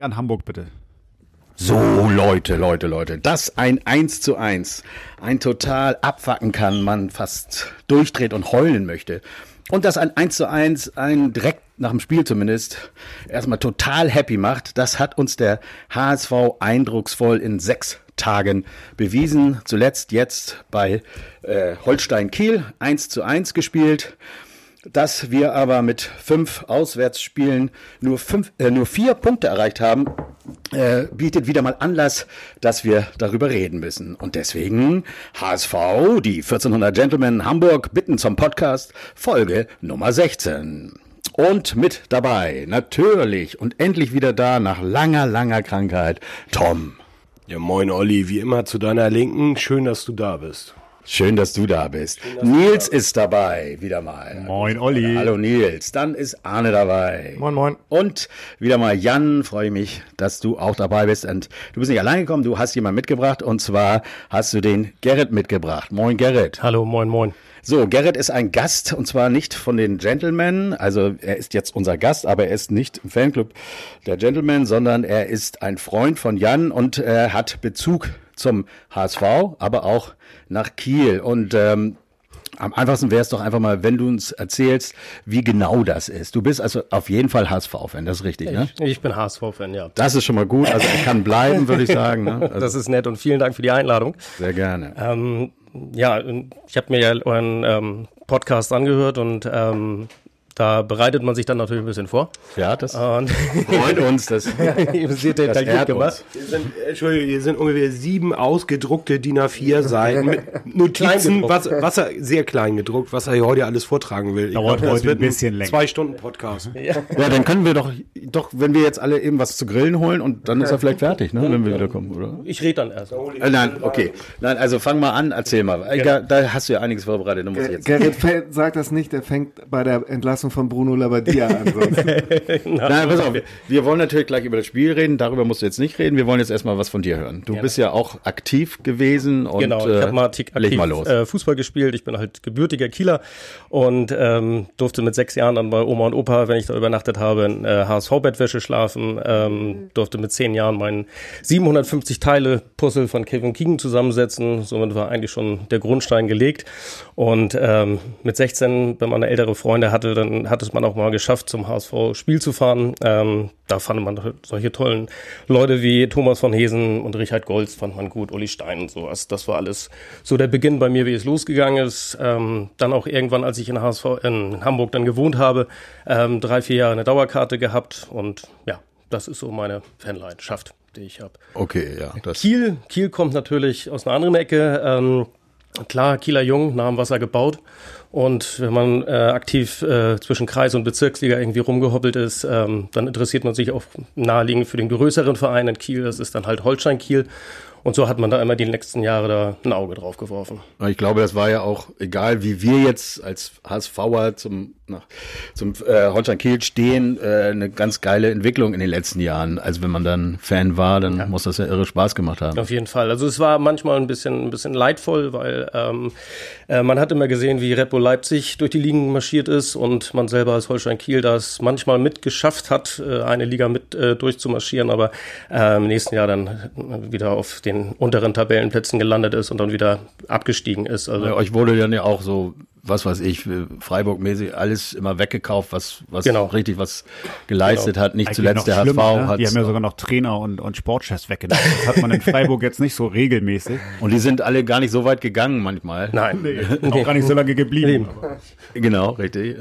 An Hamburg bitte. So, Leute, Leute, Leute, das ein 1 zu 1, ein total abfacken kann, man fast durchdreht und heulen möchte. Und dass ein 1 zu 1 einen direkt nach dem Spiel zumindest erstmal total happy macht, das hat uns der HSV eindrucksvoll in sechs Tagen bewiesen. Zuletzt jetzt bei äh, Holstein Kiel 1 zu 1 gespielt dass wir aber mit fünf Auswärtsspielen nur, fünf, äh, nur vier Punkte erreicht haben, äh, bietet wieder mal Anlass, dass wir darüber reden müssen. Und deswegen HSV, die 1400 Gentlemen Hamburg bitten zum Podcast, Folge Nummer 16. Und mit dabei, natürlich und endlich wieder da nach langer, langer Krankheit, Tom. Ja, moin Olli, wie immer zu deiner Linken. Schön, dass du da bist. Schön, dass du da bist. Nils ist dabei, wieder mal. Moin, Olli. Hallo Nils. Dann ist Arne dabei. Moin, moin. Und wieder mal Jan, freue mich, dass du auch dabei bist. Und du bist nicht allein gekommen, du hast jemanden mitgebracht. Und zwar hast du den Gerrit mitgebracht. Moin, Gerrit. Hallo, moin, moin. So, Gerrit ist ein Gast und zwar nicht von den Gentlemen. Also er ist jetzt unser Gast, aber er ist nicht im Fanclub der Gentlemen, sondern er ist ein Freund von Jan und er hat Bezug zum HSV, aber auch nach Kiel. Und ähm, am einfachsten wäre es doch einfach mal, wenn du uns erzählst, wie genau das ist. Du bist also auf jeden Fall HSV-Fan, das ist richtig, ne? Ich, ich bin HSV-Fan, ja. Das ist schon mal gut. Also er kann bleiben, würde ich sagen. Ne? Also das ist nett und vielen Dank für die Einladung. sehr gerne. Ähm, ja, ich habe mir ja euren ähm, Podcast angehört und ähm, da bereitet man sich dann natürlich ein bisschen vor. Ja, das Und freut uns. Das, ihr seht das detailliert ehrt gemacht. sind, Entschuldigung, hier sind ungefähr sieben ausgedruckte DIN A4 Seiten mit Notizen, was, was er, sehr klein gedruckt, was er hier heute alles vortragen will. Ich Dauert das heute wird ein bisschen länger. Zwei Stunden Podcast. Ja, dann können wir doch, doch, wenn wir jetzt alle eben was zu grillen holen und dann ist er vielleicht fertig, ne, wenn wir wiederkommen, oder? Ich rede dann erst. Äh, nein, okay. Nein, also fang mal an, erzähl mal. Egal, da hast du ja einiges vorbereitet, da muss ich jetzt. Gerrit Feld sagt das nicht, der fängt bei der Entlassung von Bruno Labbadia an. Sonst. Nein, pass auf. Wir wollen natürlich gleich über das Spiel reden. Darüber musst du jetzt nicht reden. Wir wollen jetzt erstmal was von dir hören. Du bist ja auch aktiv gewesen und Genau, ich äh, habe mal aktiv, leg mal los. Äh, Fußball gespielt. Ich bin halt gebürtiger Kieler und ähm, durfte mit sechs Jahren dann bei Oma und Opa, wenn ich da übernachtet habe, in äh, HSV-Bettwäsche schlafen. Ähm, durfte mit zehn Jahren meinen 750 Teile Puzzle von Kevin Keegan zusammensetzen. Somit war eigentlich schon der Grundstein gelegt. Und ähm, mit 16, wenn man ältere Freunde hatte, dann hat es man auch mal geschafft, zum HSV-Spiel zu fahren. Ähm, da fand man solche tollen Leute wie Thomas von Hesen und Richard Golz fand man gut, Uli Stein und sowas. Das war alles so der Beginn bei mir, wie es losgegangen ist. Ähm, dann auch irgendwann, als ich in, HSV, in Hamburg dann gewohnt habe, ähm, drei, vier Jahre eine Dauerkarte gehabt und ja, das ist so meine Fanleidenschaft, die ich habe. Okay, ja. Kiel, Kiel kommt natürlich aus einer anderen Ecke. Ähm, klar, Kieler Jung, nah am Wasser gebaut. Und wenn man äh, aktiv äh, zwischen Kreis und Bezirksliga irgendwie rumgehoppelt ist, ähm, dann interessiert man sich auch naheliegend für den größeren Verein in Kiel. Das ist dann halt Holstein Kiel. Und so hat man da immer die letzten Jahre da ein Auge drauf geworfen. ich glaube, das war ja auch, egal wie wir jetzt als HSVer zum, nach, zum äh, Holstein Kiel stehen, äh, eine ganz geile Entwicklung in den letzten Jahren. Also wenn man dann Fan war, dann muss das ja irre Spaß gemacht haben. Auf jeden Fall. Also es war manchmal ein bisschen, ein bisschen leidvoll, weil ähm, äh, man hat immer gesehen, wie Red Bull Leipzig durch die Ligen marschiert ist und man selber als Holstein Kiel das manchmal mitgeschafft hat, äh, eine Liga mit äh, durchzumarschieren, aber äh, im nächsten Jahr dann wieder auf den unteren Tabellenplätzen gelandet ist und dann wieder abgestiegen ist. Also Bei euch wurde dann ja auch so, was weiß ich, Freiburg-mäßig alles immer weggekauft, was, was Genau. richtig was geleistet hat. Nicht Eigentlich zuletzt der HSV ne? hat Die haben ja sogar noch Trainer und, und Sportchefs weggenommen. Das hat man in Freiburg jetzt nicht so regelmäßig. Und die sind alle gar nicht so weit gegangen manchmal. nein. Auch gar nicht so lange geblieben. Genau, richtig.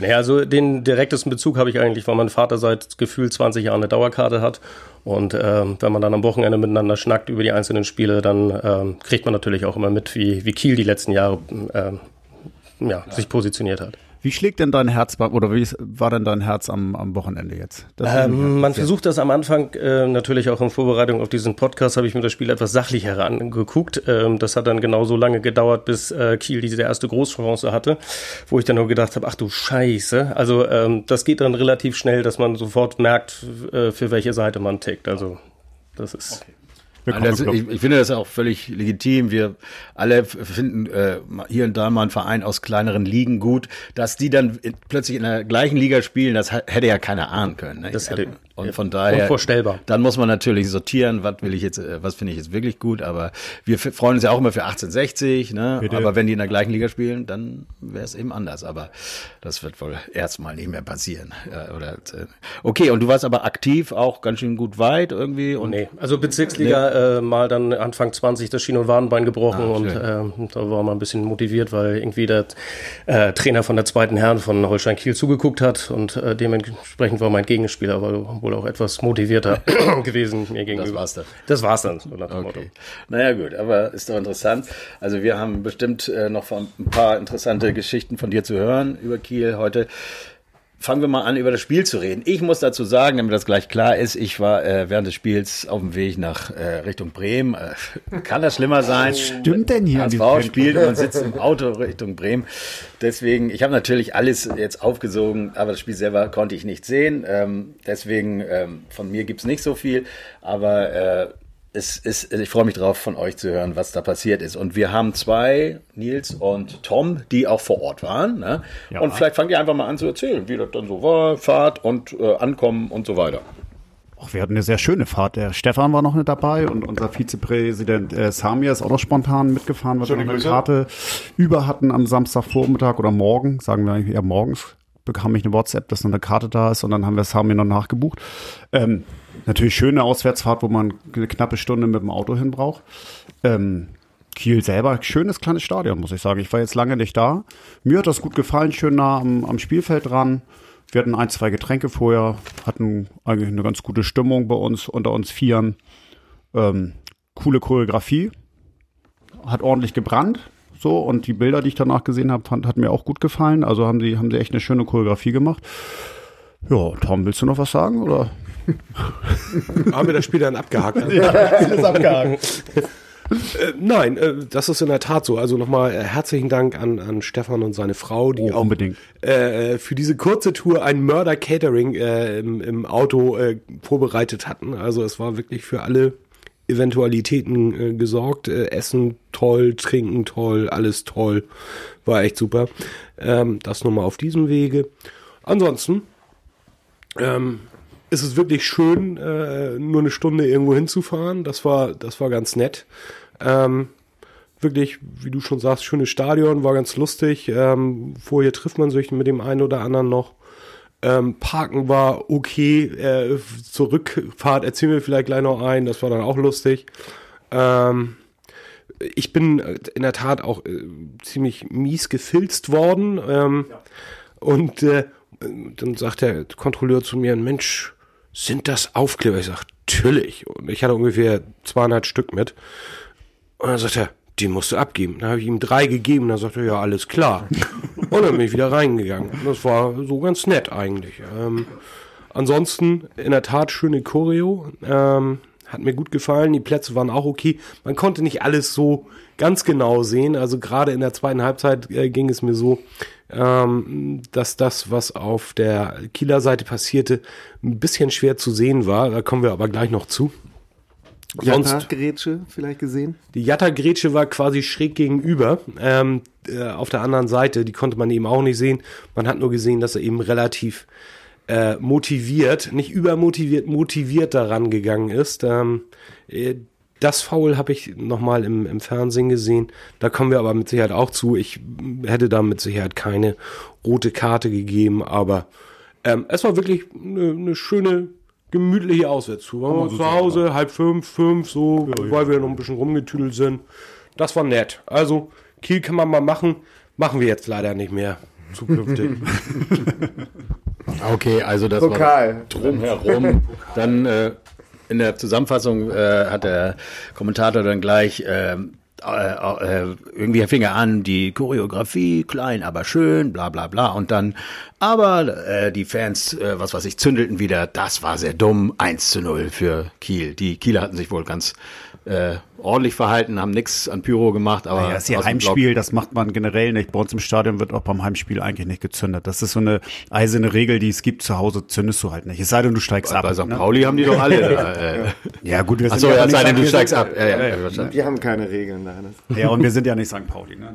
Naja, also den direktesten Bezug habe ich eigentlich, weil mein Vater seit gefühlt 20 Jahren eine Dauerkarte hat. Und ähm, wenn man dann am Wochenende miteinander schnackt über die einzelnen Spiele, dann ähm, kriegt man natürlich auch immer mit, wie, wie Kiel die letzten Jahre ähm, ja, sich positioniert hat. Wie schlägt denn dein Herz oder wie war denn dein Herz am, am Wochenende jetzt? Ähm, man versucht das am Anfang äh, natürlich auch in Vorbereitung auf diesen Podcast, habe ich mir das Spiel etwas sachlicher angeguckt. Ähm, das hat dann genau so lange gedauert, bis äh, Kiel diese erste Großchance hatte, wo ich dann nur gedacht habe, ach du Scheiße. Also ähm, das geht dann relativ schnell, dass man sofort merkt, äh, für welche Seite man tickt. Also das ist Willkommen Das, ich, ich finde das auch völlig legitim. Wir alle finden äh, hier und da mal einen Verein aus kleineren Ligen gut, dass die dann plötzlich in der gleichen Liga spielen, das hätte ja keiner ahnen können. Ne? Das hätte Und von daher, Unvorstellbar. dann muss man natürlich sortieren, was will ich jetzt, äh, was finde ich jetzt wirklich gut. Aber wir freuen uns ja auch immer für 1860, ne? Bitte. Aber wenn die in der gleichen Liga spielen, dann wäre es eben anders. Aber das wird wohl erstmal nicht mehr passieren. Ja, oder, äh, okay, und du warst aber aktiv auch ganz schön gut weit irgendwie und Nee, also Bezirksliga äh, mal dann Anfang 20 das Schien- und Wadenbein gebrochen Ah, und ähm, da war man ein bisschen motiviert, weil irgendwie der äh, Trainer von der zweiten Herren von Holstein Kiel zugeguckt hat und äh, dementsprechend war mein Gegenspieler aber wohl auch etwas motivierter gewesen mir gegenüber. war's dann. Das war's dann, so nach dem Motto. Okay. Naja gut, aber ist doch interessant. Also wir haben bestimmt äh, noch von ein paar interessante Geschichten von dir zu hören über Kiel heute. Fangen wir mal an, über das Spiel zu reden. Ich muss dazu sagen, damit das gleich klar ist, ich war äh, während des Spiels auf dem Weg nach äh, Richtung Bremen. Äh, kann das schlimmer sein? Was stimmt denn hier HSV spielt und man sitzt im Auto Richtung Bremen. Deswegen, ich habe natürlich alles jetzt aufgesogen, aber das Spiel selber konnte ich nicht sehen. Ähm, deswegen, ähm, von mir gibt's nicht so viel. Aber äh, es ist, ich freue mich drauf, von euch zu hören, was da passiert ist. Und wir haben zwei, Nils und Tom, die auch vor Ort waren. Ne? Ja. Und vielleicht fangt ihr einfach mal an zu erzählen, wie das dann so war, Fahrt und äh, Ankommen und so weiter. Ach, wir hatten eine sehr schöne Fahrt. Der Stefan war noch mit dabei und unser Vizepräsident äh, Samir ist auch noch spontan mitgefahren, weil wir eine Karte über hatten am Samstagvormittag oder morgen, sagen wir eigentlich eher morgens, bekam ich eine WhatsApp, dass noch eine Karte da ist und dann haben wir Samir noch nachgebucht. Ähm, natürlich schöne Auswärtsfahrt, wo man eine knappe Stunde mit dem Auto hin braucht. Ähm, Kiel selber, schönes kleines Stadion, muss ich sagen. Ich war jetzt lange nicht da. Mir hat das gut gefallen, schön nah am, am Spielfeld dran. Wir hatten ein, zwei Getränke vorher, hatten eigentlich eine ganz gute Stimmung bei uns, unter uns Vieren. Ähm, coole Choreografie, hat ordentlich gebrannt. So, und die Bilder, die ich danach gesehen habe, fand, hat mir auch gut gefallen. Also haben sie, haben sie echt eine schöne Choreografie gemacht. Ja, Tom, willst du noch was sagen? Oder? Haben wir das Spiel dann abgehakt? ist abgehakt. Äh, nein, äh, das ist in der Tat so. Also nochmal äh, herzlichen Dank an, an Stefan und seine Frau, die Oh, auch unbedingt. für diese kurze Tour ein Murder Catering im, im Auto vorbereitet hatten. Also es war wirklich für alle Eventualitäten äh, gesorgt. Äh, Essen toll, Trinken toll, alles toll. War echt super. Ähm, das nochmal auf diesem Wege. Ansonsten ähm, ist es wirklich schön, äh, nur eine Stunde irgendwo hinzufahren. Das war, das war ganz nett. Ähm, wirklich, wie du schon sagst, schönes Stadion, war ganz lustig. Ähm, vorher trifft man sich mit dem einen oder anderen noch. Ähm, Parken war okay. Äh, zur Rückfahrt erzählen wir vielleicht gleich noch ein. Das war dann auch lustig. Ähm, ich bin äh, in der Tat auch äh, ziemlich mies gefilzt worden. Ähm, Und äh, dann sagt der Kontrolleur zu mir, Mensch, sind das Aufkleber? Ich sag, natürlich. Und ich hatte ungefähr 200 Stück mit. Und dann sagt er, die musst du abgeben. Dann habe ich ihm drei gegeben. Dann sagt er, ja, alles klar. Und dann bin ich wieder reingegangen. Das war so ganz nett eigentlich. Ähm, ansonsten, in der Tat, schöne Choreo. Ähm, hat mir gut gefallen. Die Plätze waren auch okay. Man konnte nicht alles so ganz genau sehen. Also gerade in der zweiten Halbzeit äh, ging es mir so, ähm, dass das, was auf der Kieler Seite passierte, ein bisschen schwer zu sehen war. Da kommen wir aber gleich noch zu. Sonst- Jatta-Grätsche vielleicht gesehen? Die Jatta-Grätsche war quasi schräg gegenüber, ähm, äh, auf der anderen Seite. Die konnte man eben auch nicht sehen. Man hat nur gesehen, dass er eben relativ äh, motiviert, nicht übermotiviert, motiviert daran gegangen ist. Ähm, äh, das Foul habe ich nochmal im, im Fernsehen gesehen. Da kommen wir aber mit Sicherheit auch zu. Ich hätte da mit Sicherheit keine rote Karte gegeben, aber ähm, es war wirklich eine, eine schöne, gemütliche Auswärtstour. Wir waren zu Hause, halb fünf, fünf, so, weil wir noch ein bisschen rumgetüdelt sind. Das war nett. Also, Kiel kann man mal machen. Machen wir jetzt leider nicht mehr zukünftig. Okay, also das Pokal. war drumherum. Dann äh, in der Zusammenfassung äh, hat der Kommentator dann gleich ähm, äh, äh, irgendwie fing er an, die Choreografie klein, aber schön, bla bla bla. Und dann, aber äh, die Fans, äh, was weiß ich, zündelten wieder, das war sehr dumm, 1 zu 0 für Kiel. Die Kieler hatten sich wohl ganz äh, ordentlich verhalten, haben nichts an Pyro gemacht, aber Ja, das ist ja Heimspiel, das macht man generell nicht. Bei uns im Stadion wird auch beim Heimspiel eigentlich nicht gezündet. Das ist so eine eiserne Regel, die es gibt. Zu Hause zündest du halt nicht. Es sei denn, du steigst ab. Bei St. ne? Pauli haben die doch alle. äh, Ja, gut, wir sind Achso, ja, ja, nicht sei denn, St. du wir steigst ab. Ja, ja, ja. Wir haben keine Regeln da. Das Ja, und wir sind ja nicht St. Pauli, ne?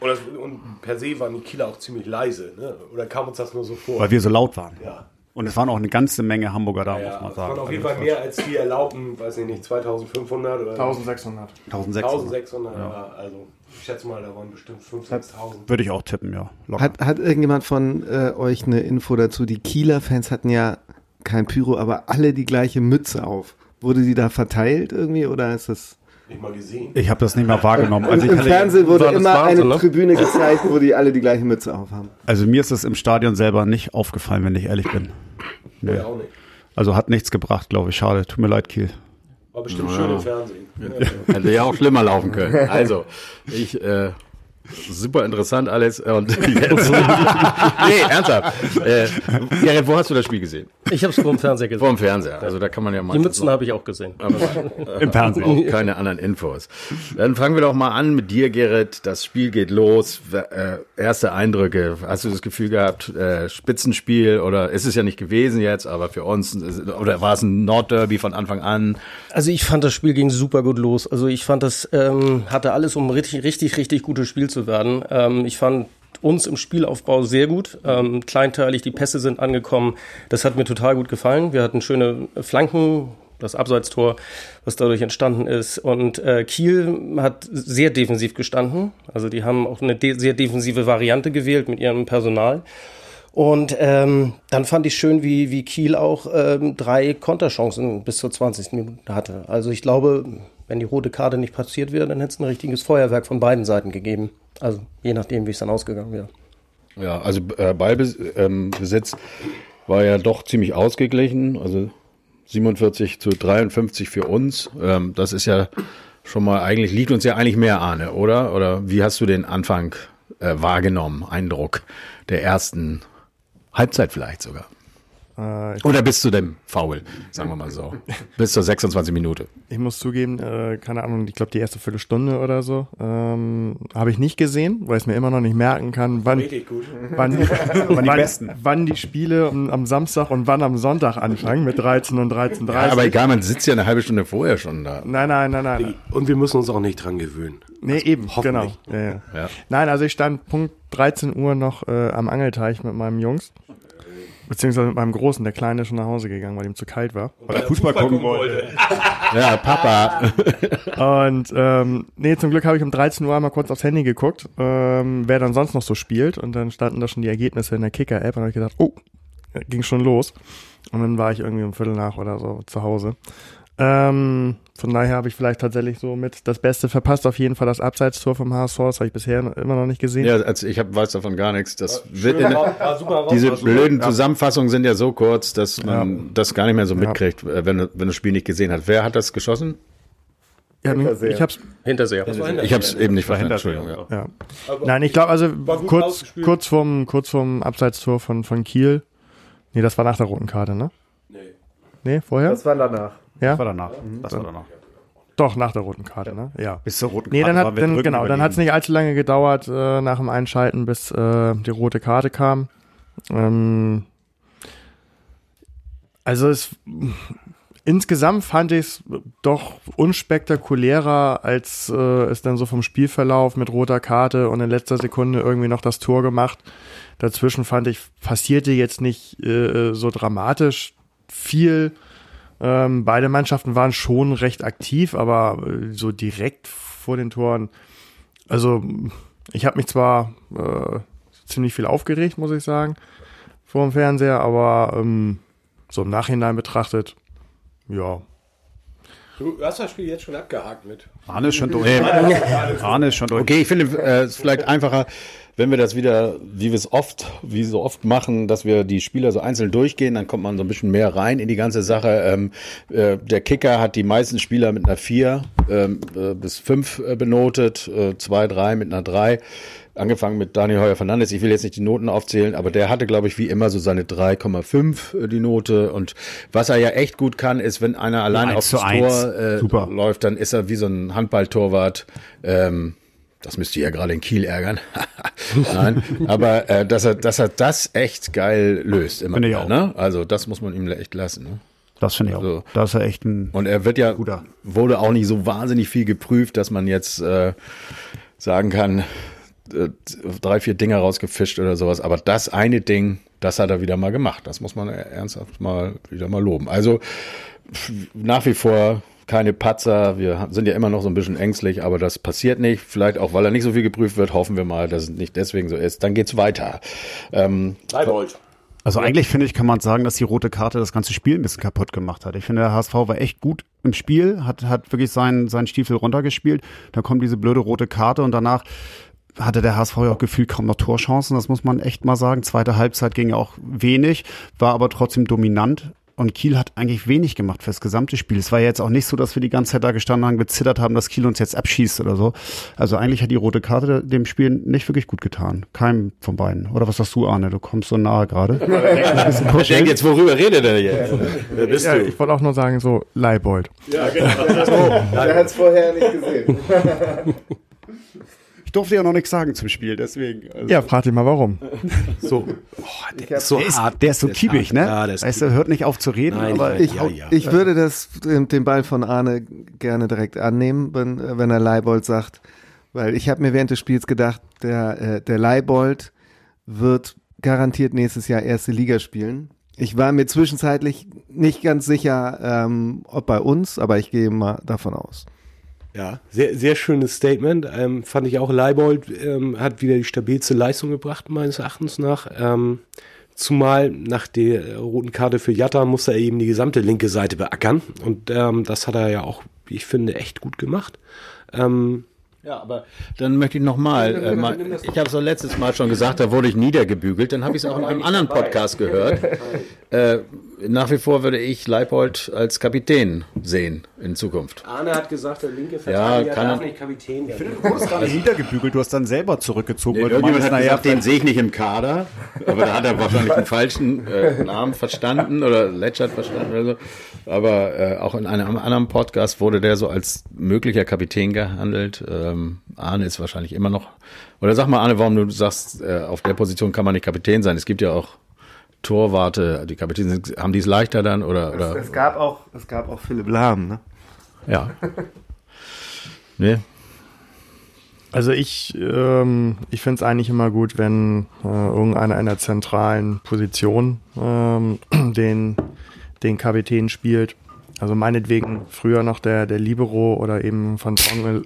und, das, und per se waren die Kieler auch ziemlich leise, ne? Oder kam uns das nur so vor? Weil wir so laut waren. ja. Und es waren auch eine ganze Menge Hamburger da, Ja, muss man es sagen. waren auf jeden Also Fall mehr als die erlaubten, weiß ich nicht, 2500 oder 1600. 1600. 1600. Ja. Also ich schätze mal, da waren bestimmt 5.000, 6.000. Würde ich auch tippen, ja. Locker. Hat, hat irgendjemand von äh, euch eine Info dazu? Die Kieler Fans hatten ja kein Pyro, aber alle die gleiche Mütze auf. Wurde die da verteilt irgendwie oder ist das? Nicht mal gesehen. ich habe das nicht mehr wahrgenommen. Also, ich Im hatte, Fernsehen wurde das immer Wahnsinn, eine ne? Tribüne gezeigt, wo die alle die gleiche Mütze aufhaben. also mir ist es im Stadion selber nicht aufgefallen, wenn ich ehrlich bin. Nee. Ja, auch nicht. Also hat nichts gebracht, glaube ich. Schade. Tut mir leid, Kiel. War bestimmt schön im Fernsehen. Hätte ja auch schlimmer laufen können. Also, ich, äh, super interessant alles. Und jetzt. nee, ernsthaft. Äh, Gerrit, wo hast du das Spiel gesehen? Ich habe es vor dem Fernseher gesehen. Vor dem Fernseher. Also da kann man ja mal. Die Mützen habe ich auch gesehen. Im Fernsehen. auch keine anderen Infos. Dann fangen wir doch mal an mit dir, Gerrit. Das Spiel geht los. Äh, erste Eindrücke. Hast du das Gefühl gehabt, äh, Spitzenspiel oder ist es ja nicht gewesen jetzt, aber für uns, oder war es ein Nordderby von Anfang an? Also ich fand das Spiel ging super gut los. Also ich fand das ähm, hatte alles, um richtig, richtig, richtig gutes Spiel zu werden. Ähm, ich fand uns im Spielaufbau sehr gut. Ähm, kleinteilig, die Pässe sind angekommen. Das hat mir total gut gefallen. Wir hatten schöne Flanken, das Abseitstor, was dadurch entstanden ist. Und äh, Kiel hat sehr defensiv gestanden. Also die haben auch eine de sehr defensive Variante gewählt mit ihrem Personal. Und ähm, dann fand ich schön, wie, wie Kiel auch ähm, drei Konterchancen bis zur 20. Minute hatte. Also ich glaube, wenn die rote Karte nicht passiert wäre, dann hätte es ein richtiges Feuerwerk von beiden Seiten gegeben. Also je nachdem, wie es dann ausgegangen wäre. Ja, also äh, Ballbesitz ähm, war ja doch ziemlich ausgeglichen. Also 47 zu 53 für uns. Ähm, das ist ja schon mal eigentlich, liegt uns ja eigentlich mehr an, oder? Oder wie hast du den Anfang äh, wahrgenommen, Eindruck der ersten Halbzeit vielleicht sogar? Äh, ich, Oder bis zu dem Foul, sagen wir mal so. bis zur 26 Minute. ich muss zugeben, äh, keine Ahnung, ich glaube die erste Viertelstunde oder so ähm, habe ich nicht gesehen, weil ich es mir immer noch nicht merken kann, wann, wann, wann, wann, wann die Spiele am, am Samstag und wann am Sonntag anfangen mit 13 und 13.30 Ja, aber egal, man sitzt ja eine halbe Stunde vorher schon da. Nein, nein, nein, nein. Und wir müssen uns auch nicht dran gewöhnen. Nee, eben, genau. ja. Ja. Nein, also ich stand Punkt 13 Uhr noch äh, am Angelteich mit meinem Jungs. Beziehungsweise mit meinem Großen, der Kleine ist schon nach Hause gegangen, weil ihm zu kalt war. Weil er Fußball gucken wollte. Ja, Papa. Und ähm, nee, zum Glück habe ich um 13 Uhr einmal kurz aufs Handy geguckt, ähm, wer dann sonst noch so spielt. Und dann standen da schon die Ergebnisse in der Kicker-App. Und habe ich gedacht, oh, ging schon los. Und dann war ich irgendwie um Viertel nach oder so zu Hause. Ähm, von daher habe ich vielleicht tatsächlich so mit das Beste verpasst. Auf jeden Fall das Abseitstor vom HSV. Das habe ich bisher immer noch nicht gesehen. Ja, also ich hab, weiß davon gar nichts. Das wird in, diese blöden Zusammenfassungen sind ja so kurz, dass man das gar nicht mehr so mitkriegt, äh, wenn, wenn das Spiel nicht gesehen hat. Wer hat das geschossen? Ja, ich hab's, Hinterseher. Ich habe es eben nicht verstanden. Entschuldigung. Ja. ja. Nein, ich glaube, also kurz, kurz vorm, kurz vorm Abseitstor von, von Kiel. Nee, das war nach der roten Karte, ne? Nee. Nee, vorher? Das war danach. Ja? Das war danach. Das war danach. Doch, nach der roten Karte, ne? Ja. Bis zur roten Nee, dann hat, dann, genau, dann hat es nicht allzu lange gedauert äh, nach dem Einschalten, bis äh, die rote Karte kam. Ähm, also es insgesamt fand ich es doch unspektakulärer, als äh, es dann so vom Spielverlauf mit roter Karte und in letzter Sekunde irgendwie noch das Tor gemacht. Dazwischen fand ich, passierte jetzt nicht äh, so dramatisch viel. Ähm, beide Mannschaften waren schon recht aktiv, aber äh, so direkt vor den Toren. Also ich habe mich zwar äh, ziemlich viel aufgeregt, muss ich sagen, vor dem Fernseher, aber ähm, so im Nachhinein betrachtet, ja. Du hast das Spiel jetzt schon abgehakt mit. Arne ist schon durch. Arne ist schon durch. Okay, ich finde äh, es ist vielleicht einfacher, wenn wir das wieder, wie wir es oft, wie so oft machen, dass wir die Spieler so einzeln durchgehen, dann kommt man so ein bisschen mehr rein in die ganze Sache. Ähm, äh, der Kicker hat die meisten Spieler mit einer 4 ähm, äh, bis 5 äh, benotet, äh, 2, 3 mit einer 3. Angefangen mit Daniel Heuer Fernandes. Ich will jetzt nicht die Noten aufzählen, aber der hatte, glaube ich, wie immer so seine 3,5 äh, die Note. Und was er ja echt gut kann, ist, wenn einer alleine 1 auf zu das 1. Tor äh, läuft, dann ist er wie so ein Handballtorwart. Ähm, das müsste ja gerade in Kiel ärgern. Nein, aber äh, dass er, dass er das echt geil löst immer Finde ich auch. ne? Also das muss man ihm echt lassen. Ne? Das finde ich auch. Also- Da ist echt ein. Und er wird ja Guter. wurde auch nicht so wahnsinnig viel geprüft, dass man jetzt äh, sagen kann, äh, drei vier Dinger rausgefischt oder sowas. Aber das eine Ding, das hat er wieder mal gemacht. Das muss man ernsthaft mal wieder mal loben. Also nach wie vor keine Patzer. Wir sind ja immer noch so ein bisschen ängstlich, aber das passiert nicht. Vielleicht auch, weil er nicht so viel geprüft wird, hoffen wir mal, dass es nicht deswegen so ist. Dann geht's weiter. Ähm, Leibold. Also eigentlich finde ich, kann man sagen, dass die rote Karte das ganze Spiel ein bisschen kaputt gemacht hat. Ich finde, der HSV war echt gut im Spiel, hat, hat wirklich seinen, seinen Stiefel runtergespielt. Dann kommt diese blöde rote Karte und danach hatte der HSV ja auch gefühlt kaum noch Torchancen, das muss man echt mal sagen. Zweite Halbzeit ging ja auch wenig, war aber trotzdem dominant. Und Kiel hat eigentlich wenig gemacht fürs gesamte Spiel. Es war ja jetzt auch nicht so, dass wir die ganze Zeit da gestanden haben, gezittert haben, dass Kiel uns jetzt abschießt oder so. Also eigentlich hat die rote Karte dem Spiel nicht wirklich gut getan. Keinem von beiden. Oder was sagst du, Arne? Du kommst so nahe gerade. ich denke jetzt, worüber redet er jetzt? Wer bist ja, du? Ich wollte auch nur sagen, so Leibold. Ja, genau. oh, der hat es vorher nicht gesehen. Ich durfte ja noch nichts sagen zum Spiel, deswegen. Also. Ja, frag dich mal warum. So, oh, der ist so der hart. Ist, der ist so kiebig, ne? Ja, der ist weißt du, hört nicht auf zu reden. Nein, aber ich, ja, ja. ich würde das, den Ball von Arne gerne direkt annehmen, wenn, wenn er Leibold sagt. Weil ich habe mir während des Spiels gedacht, der, äh, der Leibold wird garantiert nächstes Jahr erste Liga spielen. Ich war mir zwischenzeitlich nicht ganz sicher, ähm, ob bei uns, aber ich gehe mal davon aus. Ja, sehr, sehr schönes Statement. Ähm, fand ich auch. Leibold ähm, hat wieder die stabilste Leistung gebracht, meines Erachtens nach. Ähm, zumal nach der roten Karte für Jatta musste er eben die gesamte linke Seite beackern. Und ähm, das hat er ja auch, ich finde, echt gut gemacht. Ähm, ja, aber dann möchte ich nochmal, äh, mal, ich habe es ja letztes Mal schon gesagt, da wurde ich niedergebügelt, dann habe ich es auch in einem anderen Podcast gehört. Äh, nach wie vor würde ich Leipold als Kapitän sehen in Zukunft. Arne hat gesagt, der linke Verteidiger ja, kann darf nicht Kapitän werden. Ich finde, du hast gerade niedergebügelt, du hast dann selber zurückgezogen. Nee, irgendjemand hat gesagt, den sehe ich nicht im Kader, aber da hat er wahrscheinlich den falschen äh, Namen verstanden oder Letschert verstanden oder so. Aber äh, auch in einem anderen Podcast wurde der so als möglicher Kapitän gehandelt. Ähm, Arne ist wahrscheinlich immer noch. Oder sag mal, Arne, warum du sagst, äh, auf der Position kann man nicht Kapitän sein. Es gibt ja auch Torwarte, die Kapitäne, haben die es leichter dann oder? oder? Es, es, gab auch, es gab auch Philipp Lahm, ne? Ja. nee. Also ich, ähm, ich finde es eigentlich immer gut, wenn äh, irgendeiner in einer zentralen Position ähm, den, den Kapitän spielt. Also meinetwegen früher noch der, der Libero oder eben Van Drongel.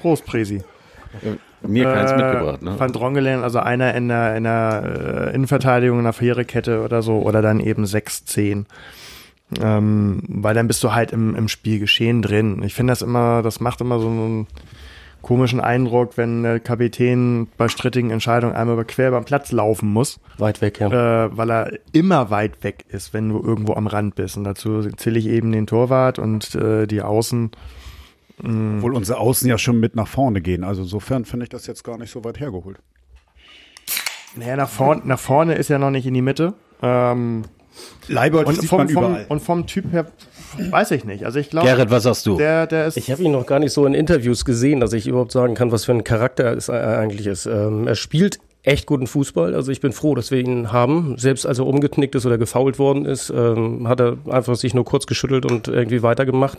Prost, Presi. Mir keins äh, mitgebracht, ne? Van Drongelen, also einer in der, in der äh, Innenverteidigung, in der Viererkette oder so, oder dann eben 6-10. Ähm, weil dann bist du halt im, im Spiel geschehen drin. Ich finde das immer, das macht immer so einen komischen Eindruck, wenn der Kapitän bei strittigen Entscheidungen einmal über quer beim Platz laufen muss. Weit weg, ja. Äh, weil er immer weit weg ist, wenn du irgendwo am Rand bist. Und dazu zähle ich eben den Torwart und äh, die Außen Mhm. Obwohl unsere Außen ja schon mit nach vorne gehen. Also insofern finde ich das jetzt gar nicht so weit hergeholt. Naja, nach, vorn, nach vorne ist ja noch nicht in die Mitte. Ähm, Leibold und sieht vom, man überall. Vom, und vom Typ her weiß ich nicht. Also ich glaube. Gerrit, was sagst du? Der, der ist ich habe ihn noch gar nicht so in Interviews gesehen, dass ich überhaupt sagen kann, was für ein Charakter es eigentlich ist. Ähm, er spielt echt guten Fußball. Also ich bin froh, dass wir ihn haben. Selbst als er umgeknickt ist oder gefault worden ist, ähm, hat er einfach sich nur kurz geschüttelt und irgendwie weitergemacht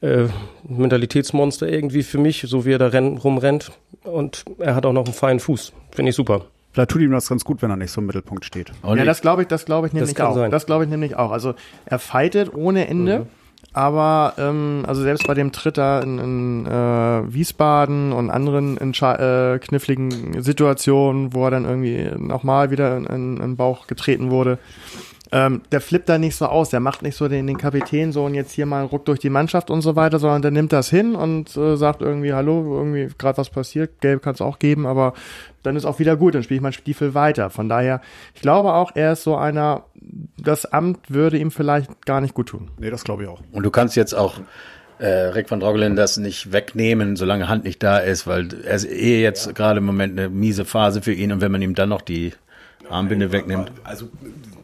äh, Mentalitätsmonster irgendwie für mich, so wie er da renn, rumrennt. Und er hat auch noch einen feinen Fuß. Finde ich super. Vielleicht tut ihm das ganz gut, wenn er nicht so im Mittelpunkt steht. Und ja, das glaube ich, das glaube ich nämlich das auch. Sein. Das glaube ich nämlich auch. Also er fightet ohne Ende. Mhm. Aber ähm, also selbst bei dem Tritter in, in äh, Wiesbaden und anderen äh, kniffligen Situationen, wo er dann irgendwie nochmal wieder in, in, in den Bauch getreten wurde, ähm, der flippt da nicht so aus, der macht nicht so den, den Kapitän so und jetzt hier mal einen Ruck durch die Mannschaft und so weiter, sondern der nimmt das hin und äh, sagt irgendwie, hallo, irgendwie gerade was passiert, gelb kann es auch geben, aber dann ist auch wieder gut, dann spiele ich meinen Stiefel weiter. Von daher, ich glaube auch, er ist so einer, das Amt würde ihm vielleicht gar nicht gut tun. Nee, das glaube ich auch. Und du kannst jetzt auch äh, Rick van Drogelen das nicht wegnehmen, solange Hand nicht da ist, weil er ist eh jetzt ja. gerade im Moment eine miese Phase für ihn und wenn man ihm dann noch die Armbinde wegnimmt. Also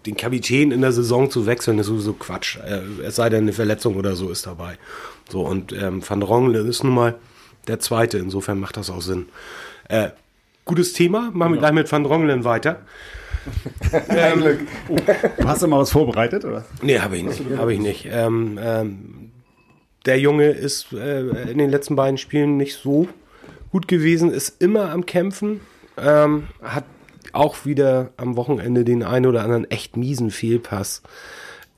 den Kapitän in der Saison zu wechseln, ist sowieso Quatsch. Äh, es sei denn, eine Verletzung oder so ist dabei. So, und ähm, Van Drongelen ist nun mal der Zweite, insofern macht das auch Sinn. Äh, gutes Thema, machen wir gleich mit Van Drongelen weiter. ähm, du hast du mal was vorbereitet, oder? Nee, habe ich nicht. Hab ich nicht. Ähm, ähm, der Junge ist äh, in den letzten beiden Spielen nicht so gut gewesen, ist immer am Kämpfen, ähm, hat auch wieder am Wochenende den einen oder anderen echt miesen Fehlpass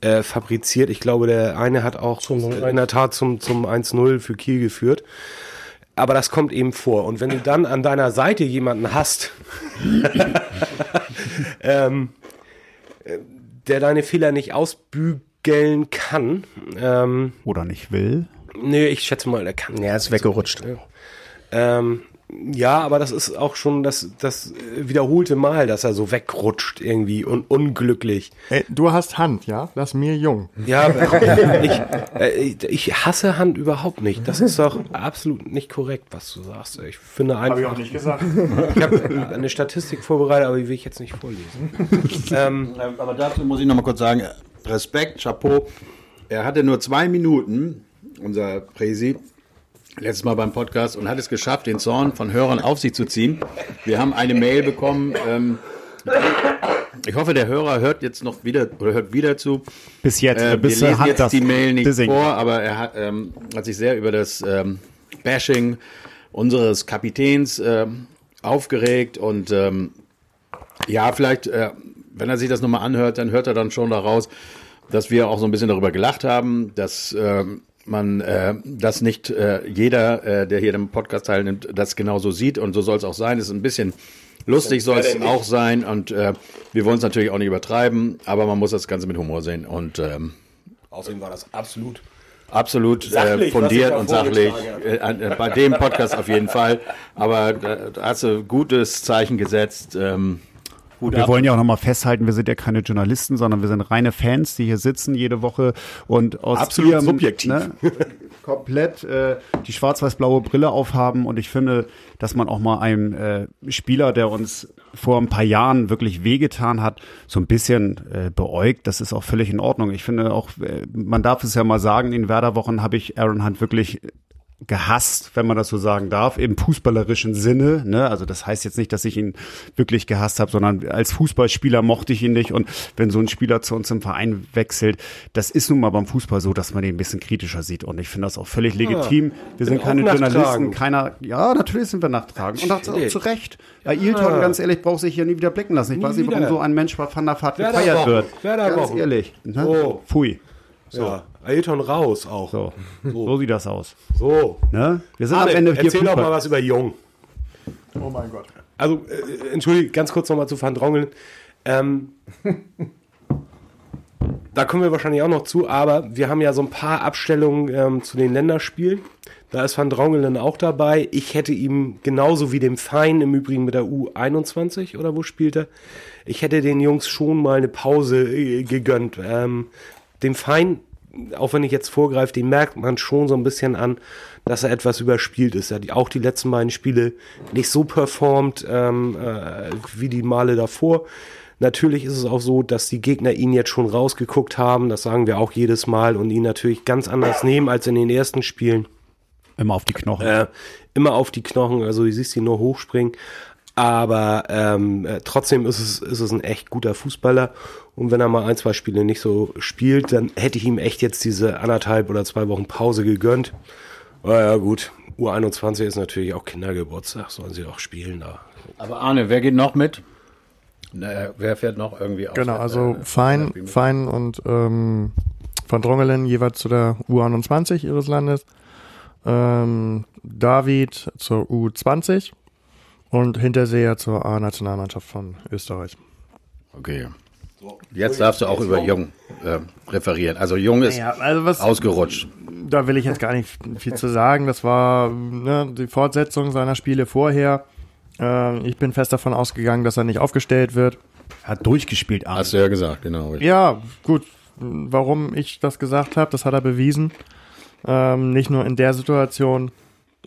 äh, fabriziert. Ich glaube, der eine hat auch zum, in der Tat zum, zum 1-0 für Kiel geführt. Aber das kommt eben vor. Und wenn du dann an deiner Seite jemanden hast, ähm, äh, der deine Fehler nicht ausbügeln kann, ähm, Oder nicht will. nee, ich schätze mal, er kann. Ja, ist weggerutscht. Ähm, ja, aber das ist auch schon das, das wiederholte Mal, dass er so wegrutscht irgendwie und unglücklich. Ey, du hast Hand, ja? Lass mir jung. Ja, ich, äh, ich hasse Hand überhaupt nicht. Das ist doch absolut nicht korrekt, was du sagst. Ich finde einfach. nicht gesagt. Ich habe eine Statistik vorbereitet, aber die will ich jetzt nicht vorlesen. ähm, Aber dazu muss ich noch mal kurz sagen, Respekt, Chapeau. Er hatte nur zwei Minuten, unser Präsi, letztes Mal beim Podcast und hat es geschafft, den Zorn von Hörern auf sich zu ziehen. Wir haben eine Mail bekommen. Ähm, ich hoffe, der Hörer hört jetzt noch wieder oder hört wieder zu. Bis jetzt. Äh, wir bis lesen hat jetzt das die Mail nicht Dissing. vor, aber er hat, ähm, hat sich sehr über das ähm, Bashing unseres Kapitäns ähm, aufgeregt und ähm, ja, vielleicht, äh, wenn er sich das nochmal anhört, dann hört er dann schon daraus, dass wir auch so ein bisschen darüber gelacht haben, dass ähm, man äh, das nicht äh, jeder, äh, der hier im Podcast teilnimmt, das genauso sieht und so soll es auch sein. Es ist ein bisschen lustig soll es auch sein und äh, wir wollen es natürlich auch nicht übertreiben, aber man muss das Ganze mit Humor sehen und ähm, außerdem war das absolut. absolut äh, Sachlich, fundiert und sachlich. Äh, äh, bei dem Podcast auf jeden Fall. Aber da, da hast du gutes Zeichen gesetzt. Ähm, Hut Wir ab. wollen ja auch nochmal festhalten, wir sind ja keine Journalisten, sondern wir sind reine Fans, die hier sitzen jede Woche und aus Absolut ihrem, subjektiv. Ne, komplett äh, die schwarz-weiß-blaue Brille aufhaben und ich finde, dass man auch mal einem äh, Spieler, der uns vor ein paar Jahren wirklich wehgetan hat, so ein bisschen äh, beäugt. Das ist auch völlig in Ordnung. Ich finde auch, äh, man darf es ja mal sagen, in Werderwochen habe ich Aaron Hunt wirklich gehasst, wenn man das so sagen darf, im fußballerischen Sinne. Ne? Also das heißt jetzt nicht, dass ich ihn wirklich gehasst habe, sondern als Fußballspieler mochte ich ihn nicht. Und wenn so ein Spieler zu uns im Verein wechselt, das ist nun mal beim Fußball so, dass man den ein bisschen kritischer sieht. Und ich finde das auch völlig legitim. Wir sind keine Journalisten, keiner. Ja, natürlich sind wir nachtragend. Und das auch zu Recht. Ja, Ailton, ganz ehrlich, braucht sich hier nie wieder blicken lassen. Ich weiß nicht, warum wieder. so ein Mensch bei Van der Vaart gefeiert wird. Ganz ehrlich. Ne? Oh. Pfui. Ja, Ailton raus auch. So. so sieht das aus. So. Ne? Wir sind Arne, am Ende hier erzähl doch Fußball- mal was über Jung. Oh mein Gott. Also, äh, entschuldige, ganz kurz nochmal zu Van Drongeln. Ähm, da kommen wir wahrscheinlich auch noch zu, aber wir haben ja so ein paar Abstellungen ähm, zu den Länderspielen. Da ist Van Drongelen auch dabei. Ich hätte ihm genauso wie dem Fein im Übrigen mit der U21 oder wo spielt er? Ich hätte den Jungs schon mal eine Pause äh, gegönnt. Ähm, dem Fein, auch wenn ich jetzt vorgreife, den merkt man schon so ein bisschen an, dass er etwas überspielt ist. Er hat auch die letzten beiden Spiele nicht so performt ähm, äh, wie die Male davor. Natürlich ist es auch so, dass die Gegner ihn jetzt schon rausgeguckt haben. Das sagen wir auch jedes Mal und ihn natürlich ganz anders nehmen als in den ersten Spielen Immer auf die Knochen. äh, immer auf die Knochen, also du siehst ihn nur hochspringen. Aber ähm, äh, trotzdem ist es, ist es ein echt guter Fußballer. Und wenn er mal ein, zwei Spiele nicht so spielt, dann hätte ich ihm echt jetzt diese anderthalb oder zwei Wochen Pause gegönnt. Aber ja, gut. U21 ist natürlich auch Kindergeburtstag, sollen sie auch spielen da. Aber Arne, wer geht noch mit? Na, wer fährt noch irgendwie aus? Genau, also äh, Fein? Fein und ähm, Van Drongelen jeweils zu der U21 ihres Landes. Ähm, David zur U20 und Hinterseher zur A-Nationalmannschaft von Österreich. Okay. Jetzt darfst du auch über Jung äh, referieren. Also Jung ist Ja, also was, ausgerutscht. da will ich jetzt gar nicht viel zu sagen. Das war ne, die Fortsetzung seiner Spiele vorher. Äh, ich bin fest davon ausgegangen, dass er nicht aufgestellt wird. Hat durchgespielt, Arne. Hast du ja gesagt, genau. Ja, gut. Warum ich das gesagt habe, das hat er bewiesen. Ähm, nicht nur in der Situation.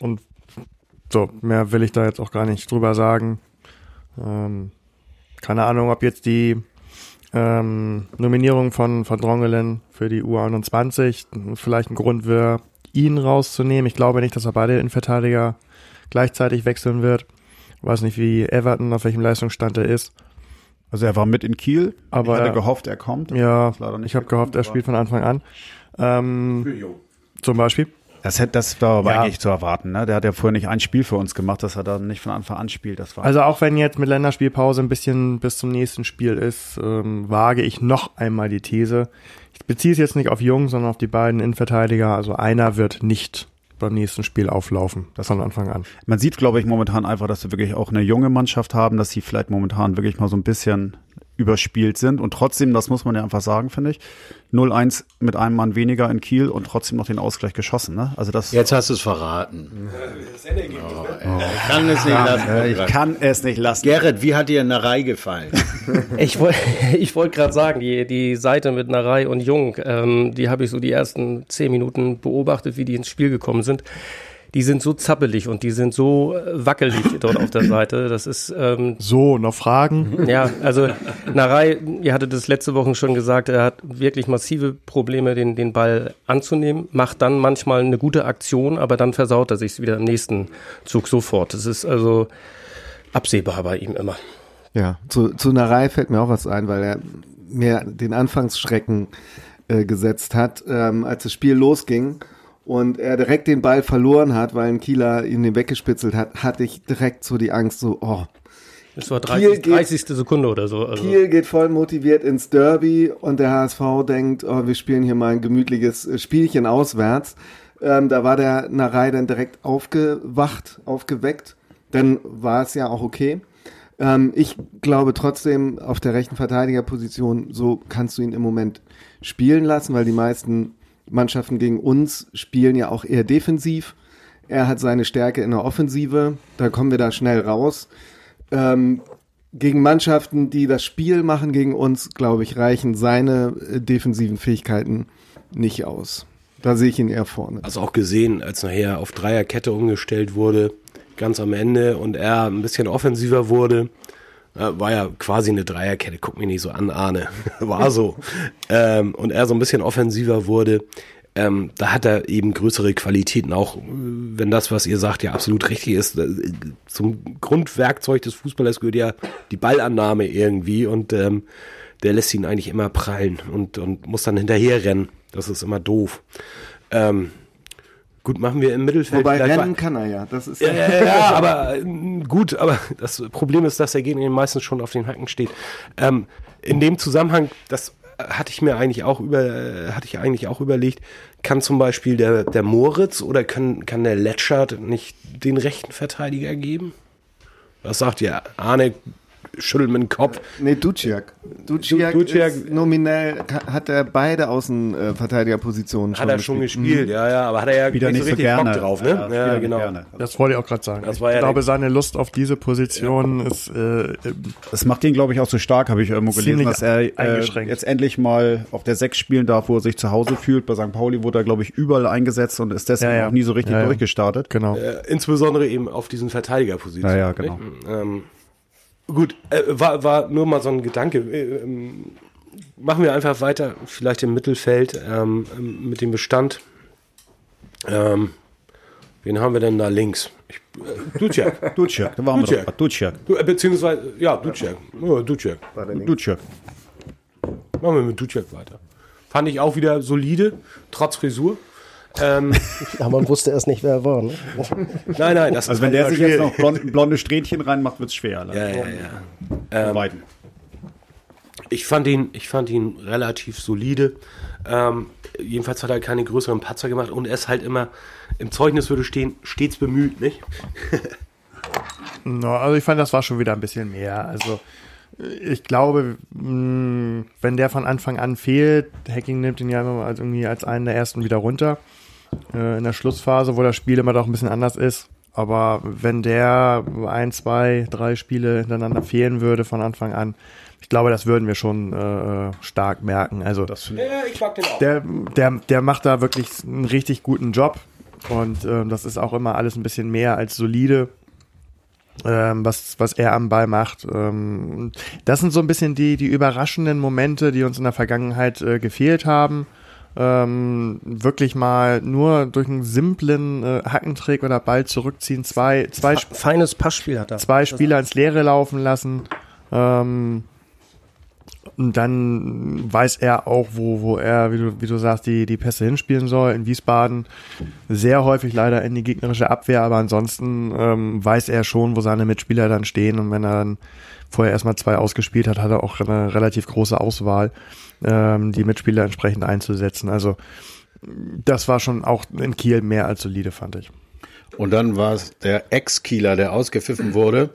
Und so, mehr will ich da jetzt auch gar nicht drüber sagen. Ähm, keine Ahnung, ob jetzt die ähm, Nominierung von, von Drongelen für die U21 vielleicht ein Grund wäre, ihn rauszunehmen. Ich glaube nicht, dass er beide Innenverteidiger gleichzeitig wechseln wird. Weiß nicht, wie Everton, auf welchem Leistungsstand er ist. Also er war mit in Kiel, Aber ich hatte er- gehofft, er kommt. Ja, Ist leider nicht ich habe gehofft, er spielt von Anfang an. Ähm, zum Beispiel. Das, hätte, das war aber ja. eigentlich zu erwarten. Ne? Der hat ja vorher nicht ein Spiel für uns gemacht, dass er da nicht von Anfang an spielt. Das war also auch wenn jetzt mit Länderspielpause ein bisschen bis zum nächsten Spiel ist, ähm, wage ich noch einmal die These. Ich beziehe es jetzt nicht auf Jung, sondern auf die beiden Innenverteidiger. Also einer wird nicht beim nächsten Spiel auflaufen. Das von Anfang an. Man sieht, glaube ich, momentan einfach, dass wir wirklich auch eine junge Mannschaft haben, dass sie vielleicht momentan wirklich mal so ein bisschen überspielt sind. Und trotzdem, das muss man ja einfach sagen, finde ich, 0-1 mit einem Mann weniger in Kiel und trotzdem noch den Ausgleich geschossen. Ne? Also das Jetzt hast du es verraten. Das oh? Ich kann es nicht lassen. Ich kann es nicht lassen. Gerrit, wie hat dir Narei gefallen? ich wollte ich wollt gerade sagen, die, die Seite mit Narei und Jung, ähm, die habe ich so die ersten zehn Minuten beobachtet, wie die ins Spiel gekommen sind die sind so zappelig und die sind so äh, wackelig dort auf der Seite. Das ist ähm, so noch Fragen. Ja, also Narei, ihr hattet das letzte Woche schon gesagt, er hat wirklich massive Probleme, den den Ball anzunehmen. Macht dann manchmal eine gute Aktion, aber dann versaut er sich wieder im nächsten Zug sofort. Das ist also absehbar bei ihm immer. Ja, zu, zu Narei fällt mir auch was ein, weil er mir den Anfangsschrecken äh, gesetzt hat, ähm, als das Spiel losging und er direkt den Ball verloren hat, weil ein Kieler ihn den weggespitzelt hat, hatte ich direkt so die Angst, so, oh. Das war 30, geht, 30. Sekunde oder so. Also. Kiel geht voll motiviert ins Derby und der HSV denkt, oh, wir spielen hier mal ein gemütliches äh, Spielchen auswärts. Ähm, da war der Narei dann direkt aufgewacht, aufgeweckt. Dann war es ja auch okay. Ähm, ich glaube trotzdem, auf der rechten Verteidigerposition, so kannst du ihn im Moment spielen lassen, weil die meisten Mannschaften gegen uns spielen ja auch eher defensiv. Er hat seine Stärke in der Offensive, da kommen wir da schnell raus. Ähm, gegen Mannschaften, die das Spiel machen gegen uns, glaube ich, reichen seine äh, defensiven Fähigkeiten nicht aus. Da sehe ich ihn eher vorne. Also auch gesehen, als nachher auf Dreierkette umgestellt wurde, ganz am Ende und er ein bisschen offensiver wurde, war ja quasi eine Dreierkette, guck mich nicht so an, Arne. War so. ähm, und er so ein bisschen offensiver wurde. Ähm, da hat er eben größere Qualitäten, auch wenn das, was ihr sagt, ja absolut richtig ist. Äh, zum Grundwerkzeug des Fußballers gehört ja die Ballannahme irgendwie und ähm, der lässt ihn eigentlich immer prallen und, und muss dann hinterher rennen. Das ist immer doof. Ähm, Gut, machen wir im Mittelfeld. Wobei rennen kann er ja. Das ist ja, ja, ja, aber äh, gut, aber das Problem ist, dass der Gegner meistens schon auf den Hacken steht. Ähm, in dem Zusammenhang, das hatte ich mir eigentlich auch über, äh, hatte ich eigentlich auch überlegt, kann zum Beispiel der, der Moritz oder kann, kann der Letschert nicht den rechten Verteidiger geben? Was sagt ihr? Arne schütteln mit dem Kopf. Nee, Duciak. Duciak, Duciak ist nominell hat er beide Außenverteidigerpositionen schon Hat er schon gespielt, gespielt. ja, ja, aber hat er ja wieder nicht so, richtig gerne. Bock drauf, ne? Ja, ja genau. Gerne. Das wollte ich auch gerade sagen. Das war ich ja glaube, seine Lust auf diese Position ja. ist äh, Das macht ihn, glaube ich, auch so stark, habe ich irgendwo gelesen, dass er äh, jetzt endlich mal auf der Sechs spielen darf, wo er sich zu Hause fühlt. Bei St. Pauli wurde er, glaube ich, überall eingesetzt und ist deswegen ja, auch nie so richtig durchgestartet. Genau. Äh, insbesondere eben auf diesen Verteidigerpositionen. Ja, ja, genau. Ähm, Gut, äh, war, war nur mal so ein Gedanke. Äh, ähm, machen wir einfach weiter, vielleicht im Mittelfeld ähm, mit dem Bestand. Ähm, wen haben wir denn da links? Ich, äh, Duciak. Duciak, da waren Duciak. wir. Duciak. Du, äh, beziehungsweise, ja, Duciak. Oh, Duciak. Duciak. Machen wir mit Duciak weiter. Fand ich auch wieder solide, trotz Frisur. Ähm, ja, man wusste erst nicht, wer er war. Ne? Nein, nein. Das also wenn der sich jetzt noch blonde, blonde Strähnchen reinmacht, wird es schwer. Ja, ja, ja. Ähm, ich, fand ihn, ich fand ihn relativ solide. Ähm, jedenfalls hat er keine größeren Patzer gemacht und er ist halt immer, im Zeugnis würde stehen, stets bemüht, nicht? no, also ich fand, das war schon wieder ein bisschen mehr. Also ich glaube, wenn der von Anfang an fehlt, Hacking nimmt ihn ja immer als irgendwie als einen der ersten wieder runter äh, in der Schlussphase, wo das Spiel immer doch ein bisschen anders ist. Aber wenn der ein, zwei, drei Spiele hintereinander fehlen würde von Anfang an, ich glaube, das würden wir schon äh, stark merken. Also das, ja, ich mag den auch. Der, der, der macht da wirklich einen richtig guten Job. Und äh, das ist auch immer alles ein bisschen mehr als solide, ähm, was, was er am Ball macht. Ähm, das sind so ein bisschen die, die überraschenden Momente, die uns in der Vergangenheit äh, gefehlt haben ähm, wirklich mal nur durch einen simplen äh, Hackentrick oder Ball zurückziehen, zwei, zwei feines Passspiel hat er. Zwei Spieler ins Leere laufen lassen. Ähm, Und dann weiß er auch, wo, wo er, wie du, wie du sagst, die, die Pässe hinspielen soll. In Wiesbaden sehr häufig leider in die gegnerische Abwehr, aber ansonsten ähm, weiß er schon, wo seine Mitspieler dann stehen. Und wenn er dann vorher erstmal zwei ausgespielt hat, hat er auch eine relativ große Auswahl, ähm, die Mitspieler entsprechend einzusetzen. Also das war schon auch in Kiel mehr als solide, fand ich. Und dann war es der Ex-Kieler, der ausgepfiffen wurde.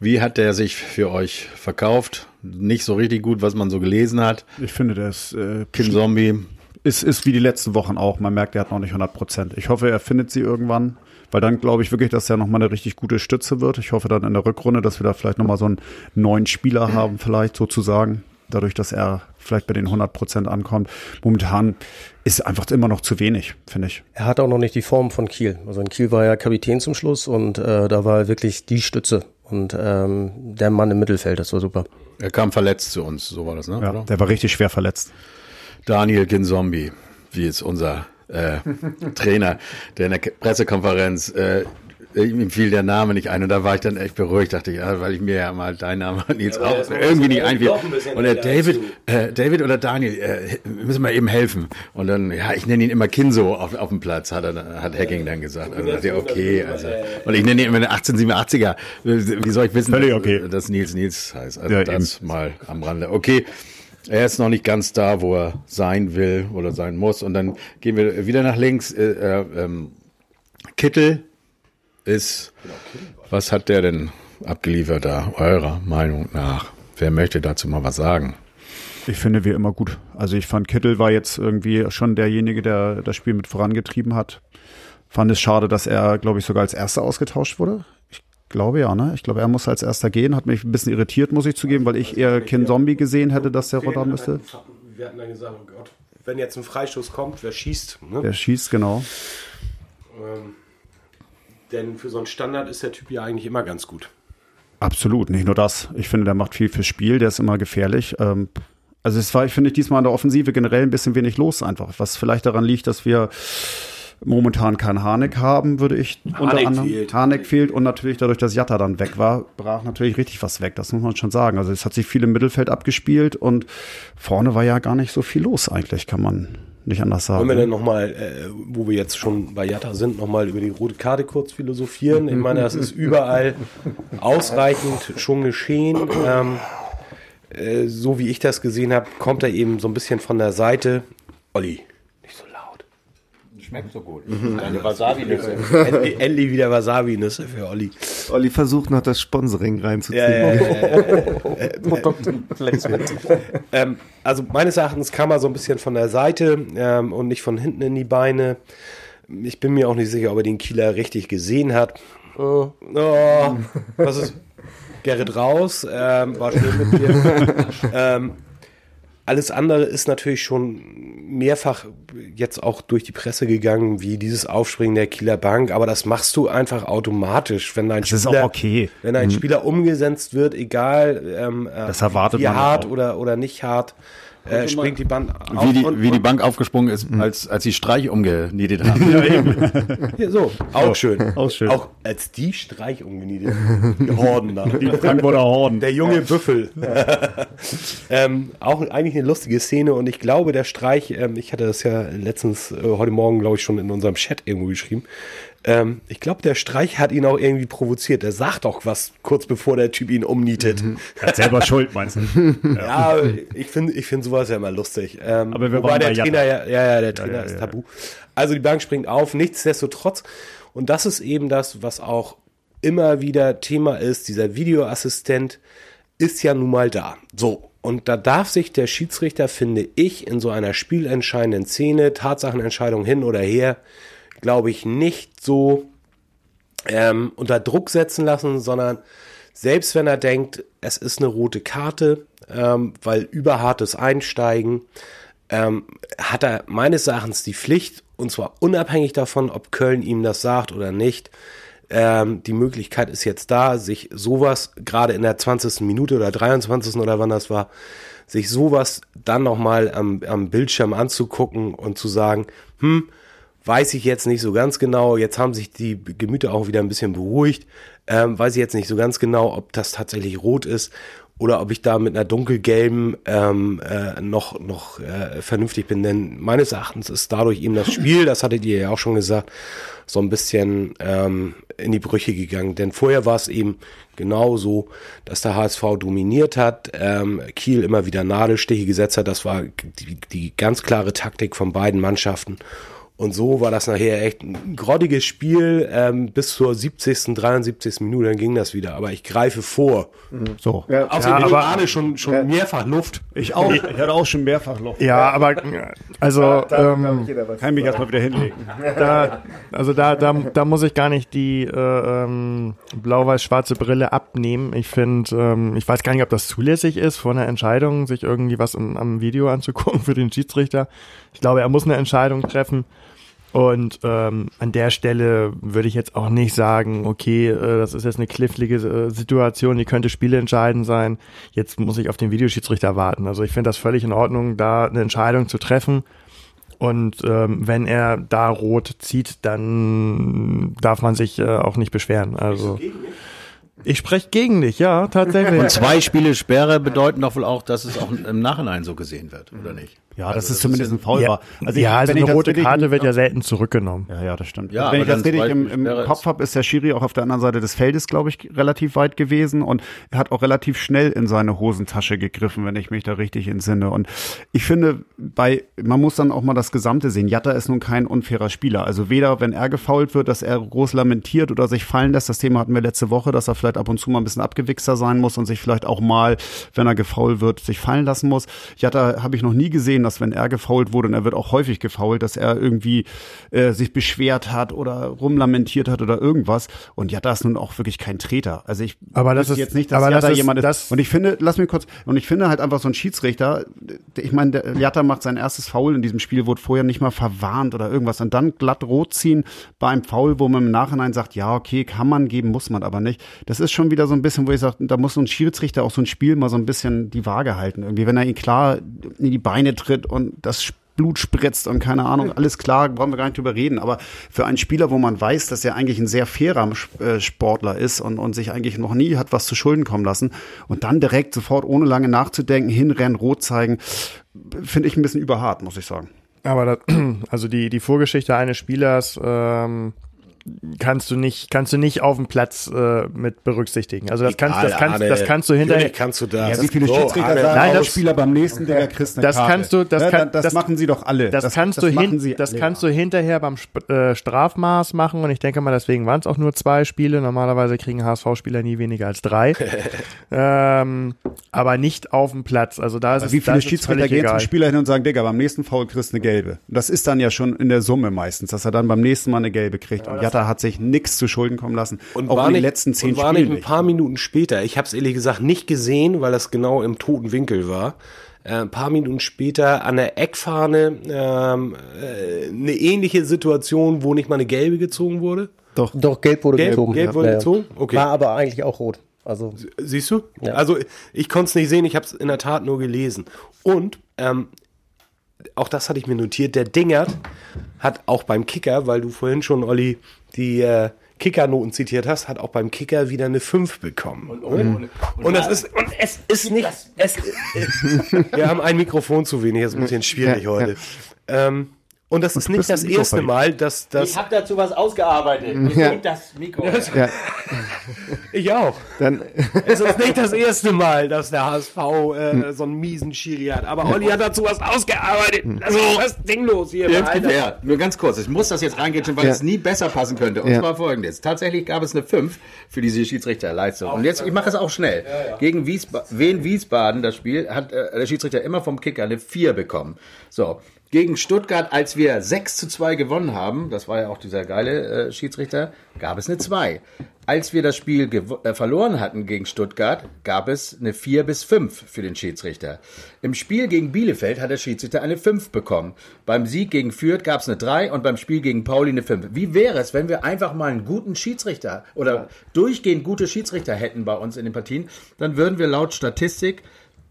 Wie hat der sich für euch verkauft? Nicht so richtig gut, was man so gelesen hat. Ich finde, der ist, äh, Kim Zombie. ist, ist wie die letzten Wochen auch. Man merkt, er hat noch nicht 100 Prozent. Ich hoffe, er findet sie irgendwann, weil dann glaube ich wirklich, dass er nochmal eine richtig gute Stütze wird. Ich hoffe dann in der Rückrunde, dass wir da vielleicht nochmal so einen neuen Spieler haben, vielleicht sozusagen. Dadurch, dass er vielleicht bei den 100 Prozent ankommt. Momentan ist einfach immer noch zu wenig, finde ich. Er hat auch noch nicht die Form von Kiel. Also in Kiel war er Kapitän zum Schluss und äh, da war er wirklich die Stütze und ähm, der Mann im Mittelfeld. Das war super. Er kam verletzt zu uns, so war das, ne? Ja, Oder? der war richtig schwer verletzt. Daniel Ginzombi, wie jetzt unser äh, Trainer, der in der Pressekonferenz, äh, ihm fiel der Name nicht ein und da war ich dann echt beruhigt, dachte ich, ja, weil ich mir ja mal dein Name Nils auch irgendwie nicht einfiel. Und der David, äh, David oder Daniel, äh, müssen wir eben helfen. Und dann, ja, ich nenne ihn immer Kinso auf, auf dem Platz, hat er, hat Hacking dann gesagt. Also dachte ich, okay, also, und ich nenne ihn immer den 1887er. Wie soll ich wissen, Völlig dass- okay. dass Nils Nils heißt? Also Ja, das mal am Rande. Okay. Er ist noch nicht ganz da, wo er sein will oder sein muss. Und dann gehen wir wieder nach links. Äh, äh, ähm, Kittel ist, was hat der denn abgeliefert da, eurer Meinung nach? Wer möchte dazu mal was sagen? Ich finde wir immer gut. Also ich fand Kittel war jetzt irgendwie schon derjenige, der das Spiel mit vorangetrieben hat. Fand es schade, dass er, glaube ich, sogar als Erster ausgetauscht wurde. Glaube ja, ne? Ich glaube, er muss als Erster gehen. Hat mich ein bisschen irritiert, muss ich zugeben, weil ich eher Ken Zombie gesehen hätte, dass der runter müsste. Wir hatten dann gesagt, oh Gott, wenn jetzt ein Freistoß kommt, wer schießt? Ne? Der schießt, genau. Ähm, denn für so einen Standard ist der Typ ja eigentlich immer ganz gut. Absolut, nicht nur das. Ich finde, der macht viel fürs Spiel, der ist immer gefährlich. Ähm, also es war, ich finde, diesmal in der Offensive generell ein bisschen wenig los einfach. Was vielleicht daran liegt, dass wir momentan keinen Harnik haben, würde ich unter Harnik anderem. fehlt. Harnik fehlt und natürlich dadurch, dass Jatta dann weg war, brach natürlich richtig was weg. Das muss man schon sagen. Also es hat sich viel im Mittelfeld abgespielt und vorne war ja gar nicht so viel los eigentlich, kann man nicht anders sagen. Wollen wir denn nochmal, äh, wo wir jetzt schon bei Jatta sind, nochmal über die rote Karte kurz philosophieren? Ich meine, das ist überall ausreichend schon geschehen. Ähm, äh, so wie ich das gesehen habe, kommt er eben so ein bisschen von der Seite. Olli. Schmeckt so gut. Deine Wasabi-Nüsse. endlich, endlich wieder Wasabi-Nüsse für Olli. Olli versucht noch das Sponsoring reinzuziehen. Ja, ja, ähm, also meines Erachtens kam er so ein bisschen von der Seite ähm, und nicht von hinten in die Beine. Ich bin mir auch nicht sicher, ob er den Kieler richtig gesehen hat. Oh, was ist? Gerrit raus, ähm, war schön mit dir. ähm, alles andere ist natürlich schon mehrfach jetzt auch durch die Presse gegangen, wie dieses Aufspringen der Kieler Bank, aber das machst du einfach automatisch, wenn dein Das Spieler, okay. wenn ein Spieler umgesetzt wird, egal ähm, äh, Das erwartet wie man hart auch. oder, oder nicht hart, äh, springt die Band auf. Wie die, und, wie die Bank aufgesprungen ist, als, als sie Streich umgenietet haben. Hier, so, auch schön. auch schön. Auch als die Streich umgenietet. Die Horden da. Die Frankfurter Horden. Der junge Büffel. ähm, auch eigentlich eine lustige Szene und ich glaube, der Streich, ähm, ich hatte das ja letztens, äh, heute Morgen, glaube ich, schon in unserem Chat irgendwo geschrieben. Ähm, ich glaube, der Streich hat ihn auch irgendwie provoziert. Er sagt doch was kurz bevor der Typ ihn umnietet. Hat selber Schuld, meinst du? Ja, ich finde ich finde sowas ja immer lustig. Ähm, Aber wir wobei der. Trainer ja, ja, ja, der Trainer ja, ist ja. tabu. Also die Bank springt auf, nichtsdestotrotz. Und das ist eben das, was auch immer wieder Thema ist. Dieser Videoassistent ist ja nun mal da. So. Und da darf sich der Schiedsrichter, finde ich, in so einer spielentscheidenden Szene, Tatsachenentscheidung hin oder her, glaube ich, nicht so ähm, unter Druck setzen lassen, sondern selbst wenn er denkt, es ist eine rote Karte, ähm, weil überhartes Einsteigen, ähm, hat er meines Erachtens die Pflicht, und zwar unabhängig davon, ob Köln ihm das sagt oder nicht. Ähm, die Möglichkeit ist jetzt da, sich sowas gerade in der 20. Minute oder 23. oder wann das war, sich sowas dann nochmal am, am Bildschirm anzugucken und zu sagen, hm, weiß ich jetzt nicht so ganz genau. Jetzt haben sich die Gemüter auch wieder ein bisschen beruhigt. Ähm, weiß ich jetzt nicht so ganz genau, ob das tatsächlich rot ist. oder ob ich da mit einer dunkelgelben ähm, äh, noch, noch äh, vernünftig bin. Denn meines Erachtens ist dadurch eben das Spiel, das hattet ihr ja auch schon gesagt, so ein bisschen ähm, in die Brüche gegangen. Denn vorher war es eben genau so, dass der HSV dominiert hat, ähm, Kiel immer wieder Nadelstiche gesetzt hat. Das war die, die ganz klare Taktik von beiden Mannschaften. Und so war das nachher echt ein grottiges Spiel ähm, bis zur 70., 73. Minute, dann ging das wieder. Aber ich greife vor. So. Ja, Außerdem ja, aber Arne schon, schon ja. mehrfach Luft. Ich auch. Ich hatte auch schon mehrfach Luft. Ja, aber also ja, da ähm, kann ich mich erstmal wieder hinlegen. Da, also da, da, da muss ich gar nicht die äh, ähm, blau-weiß-schwarze Brille abnehmen. Ich finde, ähm, ich weiß gar nicht, ob das zulässig ist, vor einer Entscheidung sich irgendwie was im, am Video anzugucken für den Schiedsrichter. Ich glaube, er muss eine Entscheidung treffen. Und ähm, an der Stelle würde ich jetzt auch nicht sagen, okay, äh, das ist jetzt eine knifflige äh, Situation, die könnte spielentscheidend sein. Jetzt muss ich auf den Videoschiedsrichter warten. Also ich finde das völlig in Ordnung, da eine Entscheidung zu treffen. Und ähm, wenn er da rot zieht, dann darf man sich äh, auch nicht beschweren. Also ich spreche gegen dich, ja, tatsächlich. Und zwei Spiele Sperre bedeuten doch wohl auch, dass es auch im Nachhinein so gesehen wird, oder nicht? Ja, also das ist zumindest ein Foul ja, Also, ja, also eine rote Karte wird ja selten zurückgenommen. Ja, ja, das stimmt. Ja, also wenn ich das richtig im, im Kopf habe, ist der Schiri auch auf der anderen Seite des Feldes, glaube ich, relativ weit gewesen und er hat auch relativ schnell in seine Hosentasche gegriffen, wenn ich mich da richtig entsinne. Und ich finde, bei man muss dann auch mal das Gesamte sehen. Jatta ist nun kein unfairer Spieler. Also weder, wenn er gefault wird, dass er groß lamentiert oder sich fallen lässt. Das Thema hatten wir letzte Woche, dass er vielleicht ab und zu mal ein bisschen abgewichster sein muss und sich vielleicht auch mal, wenn er gefault wird, sich fallen lassen muss. Jatta habe ich noch nie gesehen, dass wenn er gefault wurde, und er wird auch häufig gefault, dass er irgendwie äh, sich beschwert hat oder rumlamentiert hat oder irgendwas. Und Jatta ist nun auch wirklich kein Treter. Also ich aber das ist jetzt nicht, dass aber Jatta das ist, jemand ist. Das und ich finde, lass mich kurz, und ich finde halt einfach so ein Schiedsrichter, ich meine, der Jatta macht sein erstes Foul in diesem Spiel, wurde vorher nicht mal verwarnt oder irgendwas und dann glatt rot ziehen bei einem Foul, wo man im Nachhinein sagt, ja, okay, kann man geben, muss man aber nicht. Das ist schon wieder so ein bisschen, wo ich sage, da muss so ein Schiedsrichter auch so ein Spiel mal so ein bisschen die Waage halten. Irgendwie, wenn er ihn klar in die Beine tritt und das Blut spritzt und keine Ahnung, alles klar, brauchen wir gar nicht drüber reden. Aber für einen Spieler, wo man weiß, dass er eigentlich ein sehr fairer äh, Sportler ist und, und sich eigentlich noch nie hat was zu Schulden kommen lassen und dann direkt sofort ohne lange nachzudenken hinrennen, rot zeigen, finde ich ein bisschen überhart, muss ich sagen. Aber das, also die, die Vorgeschichte eines Spielers, ähm, kannst du nicht, kannst du nicht auf dem Platz äh, mit berücksichtigen. Also das kannst, das kannst, das kannst du hinterher. kannst du das. Ja, wie viele Schiedsrichter so, sagen, nein, das, Spieler beim nächsten okay. der kriegst eine Das Karte. kannst du, das, ja, kann, das, das, machen sie doch alle. Das, das kannst du hin, das kannst du hinterher beim äh, Strafmaß machen und ich denke mal, deswegen waren es auch nur zwei Spiele. Normalerweise kriegen HSV-Spieler nie weniger als drei. ähm, aber nicht auf dem Platz. Also da ist es, Wie viele Schiedsrichter gehen zum Spieler hin und sagen, Digga, beim nächsten Foul kriegst du eine gelbe. Und das ist dann ja schon in der Summe meistens, dass er dann beim nächsten Mal eine gelbe kriegt. Ja, und Jatta hat sich nichts zu Schulden kommen lassen. Und auch war in den letzten zehn und war Spielen nicht ein paar Minuten später. Ich habe es ehrlich gesagt nicht gesehen, weil das genau im toten Winkel war. Äh, ein paar Minuten später an der Eckfahne ähm, äh, eine ähnliche Situation, wo nicht mal eine gelbe gezogen wurde. Doch, doch gelb wurde gelb, gezogen. Gelb wurde ja. gezogen? Okay. War aber eigentlich auch rot. Also siehst du? Ja. Also ich konnte es nicht sehen, ich habe es in der Tat nur gelesen. Und ähm, auch das hatte ich mir notiert. Der Dingert hat auch beim Kicker, weil du vorhin schon Olli die äh, Kickernoten zitiert hast, hat auch beim Kicker wieder eine 5 bekommen. Und, und, und, und das ist, und es ist nicht, es, wir haben ein Mikrofon zu wenig, das ist ein bisschen schwierig ja, heute. Ja. Ähm, und das ist nicht das erste Mal, dass das. Ich habe dazu was ausgearbeitet. Ich ja. das Mikro. Ja. Ich auch. Dann es ist nicht das erste Mal, dass der HSV äh, hm. so einen miesen Schiri hat. Aber Olli hat dazu was ausgearbeitet. Also, was ist Ding los hier? Ja, nur ganz kurz. Ich muss das jetzt reingehen, weil ja. es nie besser passen könnte. Und ja. zwar folgendes. Tatsächlich gab es eine 5 für diese Schiedsrichterleistung. Und jetzt, ich mache es auch schnell. Gegen Wiesba Wien Wiesbaden, das Spiel, hat äh, der Schiedsrichter immer vom Kicker eine 4 bekommen. So gegen Stuttgart, als wir 6 zu 2 gewonnen haben, das war ja auch dieser geile äh, Schiedsrichter, gab es eine 2. Als wir das Spiel äh, verloren hatten gegen Stuttgart, gab es eine 4 bis 5 für den Schiedsrichter. Im Spiel gegen Bielefeld hat der Schiedsrichter eine 5 bekommen. Beim Sieg gegen Fürth gab es eine 3 und beim Spiel gegen Pauli eine 5. Wie wäre es, wenn wir einfach mal einen guten Schiedsrichter oder durchgehend gute Schiedsrichter hätten bei uns in den Partien? Dann würden wir laut Statistik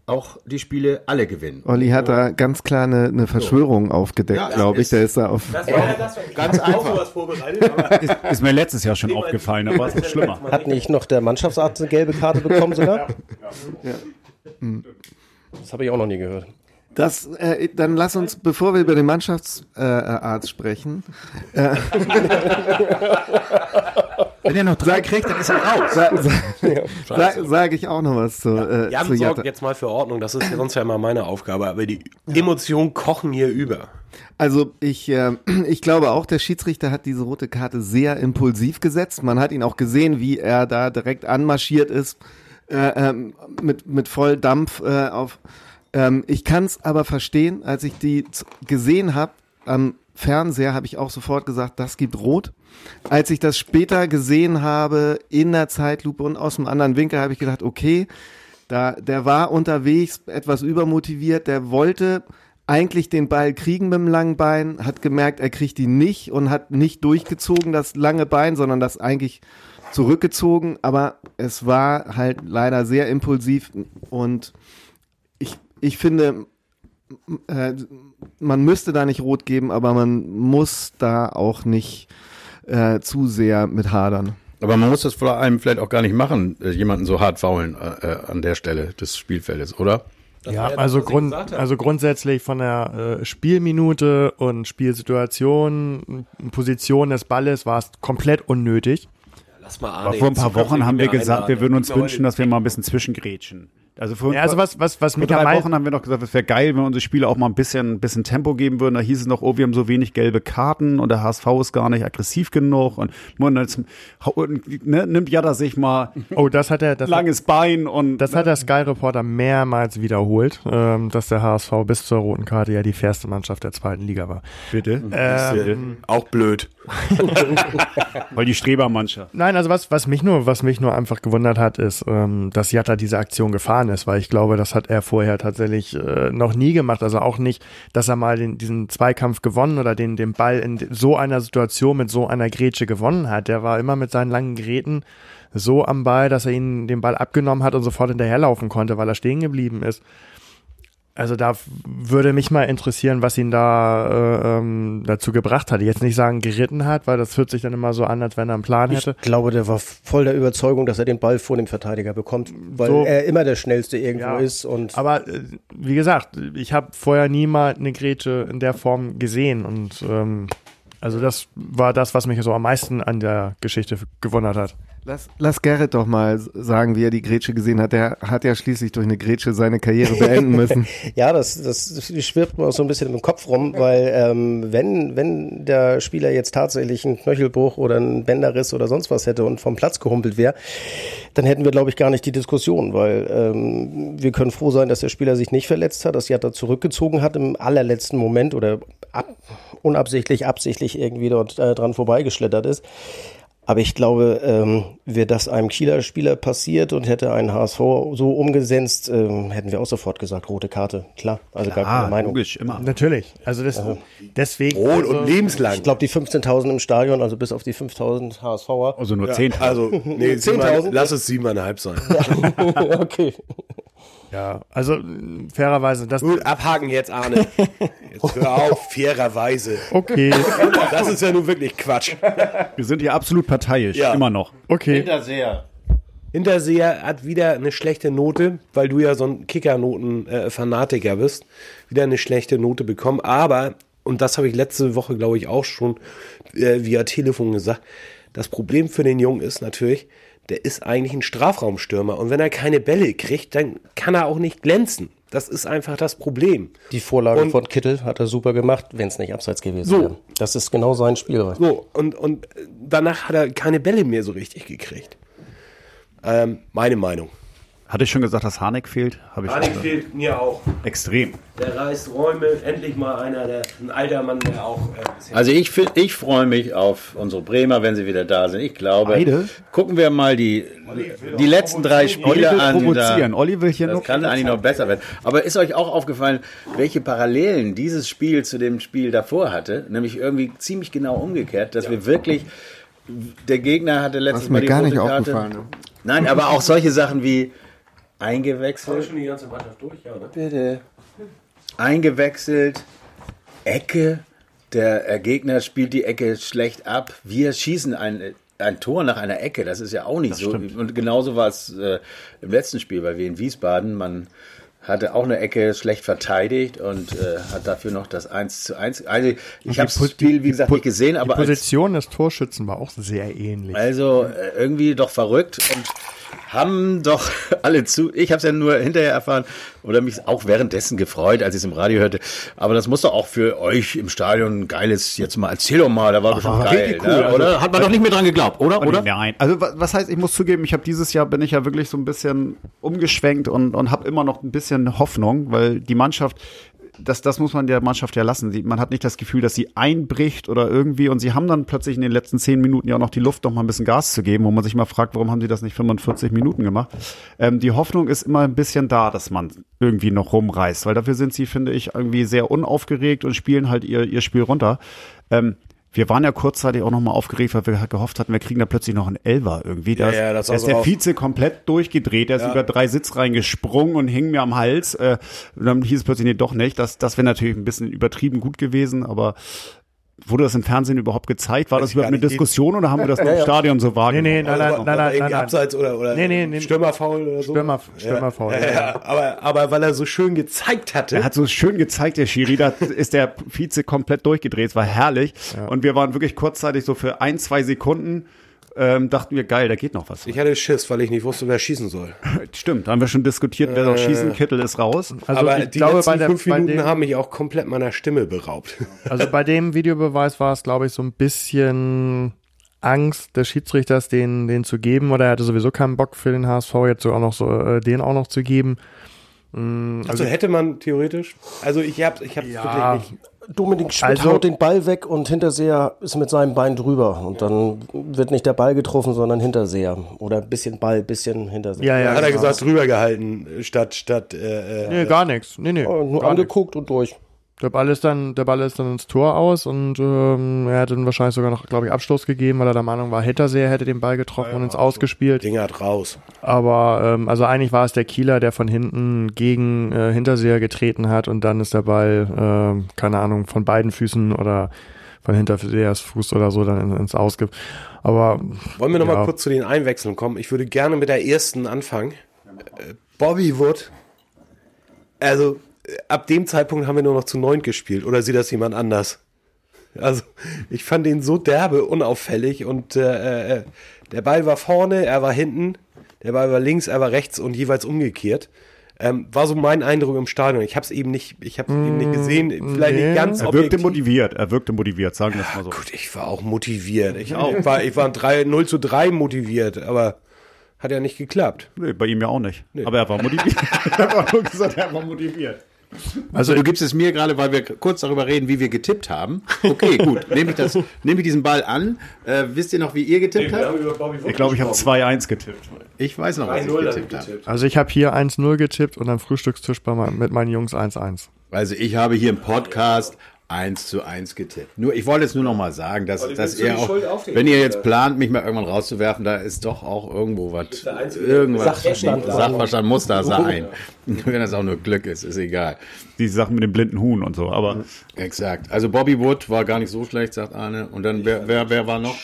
auch die Spiele alle gewinnen. Olli hat da ganz klar eine, eine Verschwörung so. aufgedeckt, ja, glaube ich. Der ist da auf. Das war ja das, ganz einfach. ist, ist, mir letztes Jahr schon aufgefallen, aber es ist schlimmer. Hat nicht noch der Mannschaftsarzt eine gelbe Karte bekommen sogar? Ja. Das habe ich auch noch nie gehört. Das, äh, dann lass uns, bevor wir über den Mannschaftsarzt äh, Arzt sprechen, Wenn er noch drei kriegt, dann ist er raus. sage sa sag ich auch noch was zu, äh, Jan zu sorgt jetzt mal für Ordnung, das ist sonst ja immer meine Aufgabe, aber die Emotionen kochen hier über. Also ich, äh, ich glaube auch, der Schiedsrichter hat diese rote Karte sehr impulsiv gesetzt. Man hat ihn auch gesehen, wie er da direkt anmarschiert ist, äh, ähm, mit, mit Volldampf äh, auf. Ähm, ich kann es aber verstehen, als ich die gesehen habe am Fernseher, habe ich auch sofort gesagt, das gibt Rot. Als ich das später gesehen habe in der Zeitlupe und aus einem anderen Winkel, habe ich gedacht, okay, da, der war unterwegs, etwas übermotiviert, der wollte eigentlich den Ball kriegen mit dem langen Bein, hat gemerkt, er kriegt ihn nicht und hat nicht durchgezogen, das lange Bein, sondern das eigentlich zurückgezogen, aber es war halt leider sehr impulsiv und ich, ich finde, äh, man müsste da nicht rot geben, aber man muss da auch nicht äh, zu sehr mit hadern. Aber man muss das vor allem vielleicht auch gar nicht machen, äh, jemanden so hart faulen äh, äh, an der Stelle des Spielfeldes, oder? ja, war ja das, also, Grund, also grundsätzlich von der äh, Spielminute und Spielsituation, Position des Balles war es komplett unnötig. Lass mal Aber Arne vor ein paar Wochen haben wir gesagt, wir würden uns wünschen, dass wir mal ein bisschen zwischengrätschen. Also vor, Ja, also was, was, was vor mich drei Wochen haben wir noch gesagt, es wäre geil, wenn unsere Spieler auch mal ein bisschen, ein bisschen Tempo geben würden. Da hieß es noch, oh, wir haben so wenig gelbe Karten und der HSV ist gar nicht aggressiv genug und, und jetzt, ne, nimmt Jada sich mal oh, das hat er, das, langes Bein und das hat der Sky Reporter mehrmals wiederholt, ähm, dass der HSV bis zur roten Karte ja die fairste Mannschaft der zweiten Liga war. bitte, Ähm, Auch blöd. weil die Strebermannschaft. Nein, also was, was mich nur, was mich nur einfach gewundert hat, ist, ähm, dass Jatta diese Aktion gefahren ist, weil ich glaube, das hat er vorher tatsächlich äh, noch nie gemacht. Also auch nicht, dass er mal den, diesen Zweikampf gewonnen oder den, den Ball in so einer Situation mit so einer Grätsche gewonnen hat. Der war immer mit seinen langen Geräten so am Ball, dass er ihn den Ball abgenommen hat und sofort hinterherlaufen konnte, weil er stehen geblieben ist. Also da würde mich mal interessieren, was ihn da äh, ähm, dazu gebracht hat. Jetzt nicht sagen geritten hat, weil das hört sich dann immer so an, als wenn er einen Plan hätte. Ich glaube, der war voll der Überzeugung, dass er den Ball vor dem Verteidiger bekommt, weil So. er immer der Schnellste irgendwo Ja. ist und Aber äh, wie gesagt, ich habe vorher nie mal eine Grätsche in der Form gesehen und ähm, also das war das, was mich so am meisten an der Geschichte gewundert hat. Lass, lass Gerrit doch mal sagen, wie er die Grätsche gesehen hat. Der hat ja schließlich durch eine Grätsche seine Karriere beenden müssen. Ja, das, das schwirrt mir auch so ein bisschen im Kopf rum, weil ähm, wenn, wenn der Spieler jetzt tatsächlich einen Knöchelbruch oder einen Bänderriss oder sonst was hätte und vom Platz gehumpelt wäre, dann hätten wir, glaube ich, gar nicht die Diskussion, weil ähm, wir können froh sein, dass der Spieler sich nicht verletzt hat, dass Jatta zurückgezogen hat im allerletzten Moment oder ab, unabsichtlich, absichtlich irgendwie dort äh, dran vorbeigeschlittert ist. Aber ich glaube, ähm, wäre das einem Kieler Spieler passiert und hätte ein HSV so umgesetzt, ähm, hätten wir auch sofort gesagt, rote Karte. Klar, also gar keine Meinung. logisch, immer. Natürlich. Also das, deswegen. Rot also, und lebenslang. Ich glaube, die 15.000 im Stadion, also bis auf die 5.000 HSVer. Also nur zehn. Also, nee, 10.000? siebeneinhalb- lass es siebeneinhalb sein. okay. Ja, also fairerweise das. Gut, abhaken jetzt, Arne. Jetzt hör auf, fairerweise. Okay, Das ist ja nun wirklich Quatsch. Wir sind hier absolut parteiisch, Ja. immer noch. okay. Hinterseher hat wieder eine schlechte Note, weil du ja so ein Kickernoten-Fanatiker bist, wieder eine schlechte Note bekommen. Aber, und das habe ich letzte Woche, glaube ich, auch schon äh, via Telefon gesagt, das Problem für den Jungen ist natürlich, der ist eigentlich ein Strafraumstürmer. Und wenn er keine Bälle kriegt, dann kann er auch nicht glänzen. Das ist einfach das Problem. Die Vorlage Und- von Kittel hat er super gemacht, wenn es nicht abseits gewesen So. wäre. Das ist genau sein Spiel. So, und, und danach hat er keine Bälle mehr so richtig gekriegt. Ähm, meine Meinung. Hatte ich schon gesagt, dass Harnik fehlt? Habe ich gesagt. fehlt mir auch. Extrem. Der reißt Räume, endlich mal einer, der, ein alter Mann, der auch äh, Also ich, ich freue mich auf unsere Bremer, wenn sie wieder da sind. Ich glaube, Beide? gucken wir mal die, die letzten drei Olli Spiele will an. provozieren. Da, Olli will hier das nur kann eigentlich noch besser werden. Aber ist euch auch aufgefallen, welche Parallelen dieses Spiel zu dem Spiel davor hatte? Nämlich irgendwie ziemlich genau umgekehrt, dass wir wirklich der Gegner hatte letztes Was Mal mir die gar rote nicht Karte. aufgefallen. Ne? Nein, aber auch solche Sachen wie eingewechselt. schon die ganze Mannschaft durch, ja, ne? Bitte. Eingewechselt, Ecke, der äh, Gegner spielt die Ecke schlecht ab, wir schießen ein, ein Tor nach einer Ecke, das ist ja auch nicht so. Und genauso war es äh, im letzten Spiel bei in Wiesbaden. Man hatte auch eine Ecke schlecht verteidigt und äh, hat dafür noch das 1 zu 1. Also ich habe das Spiel, wie gesagt, nicht gesehen, aber. Die Position als, des Torschützen war auch sehr ähnlich. Also äh, irgendwie doch verrückt und haben doch alle zu. Ich habe es ja nur hinterher erfahren oder mich auch währenddessen gefreut, als ich es im Radio hörte. Aber das muss doch auch für euch im Stadion ein geiles, jetzt mal erzähl doch mal, da war bestimmt geil, cool. ne? Also oder? Also, Hat man doch nicht mehr dran geglaubt, oder? oder? Nein. Also was heißt, ich muss zugeben, ich habe dieses Jahr bin ich ja wirklich so ein bisschen umgeschwenkt und, und habe immer noch ein bisschen Hoffnung, weil die Mannschaft das, das muss man der Mannschaft ja lassen. Man hat nicht das Gefühl, dass sie einbricht oder irgendwie und sie haben dann plötzlich in den letzten zehn Minuten ja auch noch die Luft, noch mal ein bisschen Gas zu geben, wo man sich mal fragt, warum haben sie das nicht 45 Minuten gemacht? Ähm, die Hoffnung ist immer ein bisschen da, dass man irgendwie noch rumreißt, weil dafür sind sie, finde ich, irgendwie sehr unaufgeregt und spielen halt ihr, ihr Spiel runter. Ähm, wir waren ja kurzzeitig auch nochmal aufgeregt, weil wir gehofft hatten, wir kriegen da plötzlich noch einen Elver irgendwie. Da, ja, ja, das da ist der Vize komplett durchgedreht, der ist ja. über drei Sitz reingesprungen und hing mir am Hals. Äh, dann hieß es plötzlich, nee, doch nicht. Das, das wäre natürlich ein bisschen übertrieben gut gewesen, aber Wurde das im Fernsehen überhaupt gezeigt? War das überhaupt eine Diskussion oder haben wir das ja, im Stadion so wahrgenommen? Nee, nee, nein, nein, nein, nein, nein, Abseits oder, oder nee, nee, nee. Stürmerfaul oder so? Stürmer, Stürmerfaul. Ja, ja, ja, Aber, aber weil er so schön gezeigt hatte. Er hat so schön gezeigt, der Schiri, da ist der Vize komplett durchgedreht. Es war herrlich. Und wir waren wirklich kurzzeitig so für ein, zwei Sekunden ähm, dachten wir, geil, da geht noch was. Ich hatte Schiss, weil ich nicht wusste, wer schießen soll. Stimmt, da haben wir schon diskutiert, wer soll äh, schießen, Kittel ist raus. Also Aber ich die glaube, letzten bei der, fünf Minuten dem, haben mich auch komplett meiner Stimme beraubt. Also bei dem Videobeweis war es, glaube ich, so ein bisschen Angst des Schiedsrichters, den, den zu geben, oder er hatte sowieso keinen Bock für den HSV, jetzt so auch noch so, äh, den auch noch zu geben. Also, also hätte man theoretisch, also ich habe ich ja, wirklich nicht. Dominik Schmidt also, haut den Ball weg und Hinterseher ist mit seinem Bein drüber. Und dann wird nicht der Ball getroffen, sondern Hinterseher. Oder ein bisschen Ball, ein bisschen Hinterseher. Ja, ja. Hat er gesagt, drüber gehalten, statt, statt, äh, äh Nee, gar nichts. Nee, nee. nur angeguckt nix. und durch. Der Ball ist dann, der Ball ist dann ins Tor aus und ähm, er hat dann wahrscheinlich sogar noch, glaube ich, Abstoß gegeben, weil er der Meinung war, Hinterseher hätte den Ball getroffen ja, und ins Ausgespielt. Ding hat raus. Aber ähm, also eigentlich war es der Kieler, der von hinten gegen äh, Hinterseher getreten hat und dann ist der Ball, äh, keine Ahnung, von beiden Füßen oder von Hintersehers Fuß oder so dann ins Ausgibt. Aber wollen wir noch ja. mal kurz zu den Einwechseln kommen? Ich würde gerne mit der ersten anfangen. Äh, Bobby Wood. Also ab dem Zeitpunkt haben wir nur noch zu neunt gespielt. Oder sieht das jemand anders? Also, ich fand ihn so derbe, unauffällig und äh, äh, der Ball war vorne, er war hinten, der Ball war links, er war rechts und jeweils umgekehrt. Ähm, war so mein Eindruck im Stadion. Ich habe es eben nicht, ich habe eben nicht gesehen, vielleicht nee. nicht ganz. Er wirkte objektiv. motiviert, er wirkte motiviert, sagen wir es mal so. Gut, ich war auch motiviert. Ich auch. War, ich war 3, 0 zu 3 motiviert, aber hat ja nicht geklappt. Nee, bei ihm ja auch nicht. Nee. Aber er war motiviert. er hat nur gesagt, er war motiviert. Also du gibst es mir gerade, weil wir kurz darüber reden, wie wir getippt haben. Okay, gut. Nehme ich, das, nehme ich diesen Ball an. Äh, wisst ihr noch, wie ihr getippt habt? Ich glaube, ich habe 2-1 getippt. Ich weiß noch, was ich getippt habe. Also ich habe hier 1-0 getippt und am Frühstückstisch bei mein, mit meinen Jungs 1-1. Also ich habe hier im Podcast eins zu eins getippt. Nur, ich wollte jetzt nur noch mal sagen, dass, dass ihr auch, wenn ihr jetzt plant, mich mal irgendwann rauszuwerfen, da ist doch auch irgendwo was, irgendwas, Sachverstand, Sachverstand muss da sein. wenn das auch nur Glück ist, ist egal. Die Sachen mit dem blinden Huhn und so, aber. Exakt. Also Bobby Wood war gar nicht so schlecht, sagt Arne. Und dann, wer, wer, wer war noch?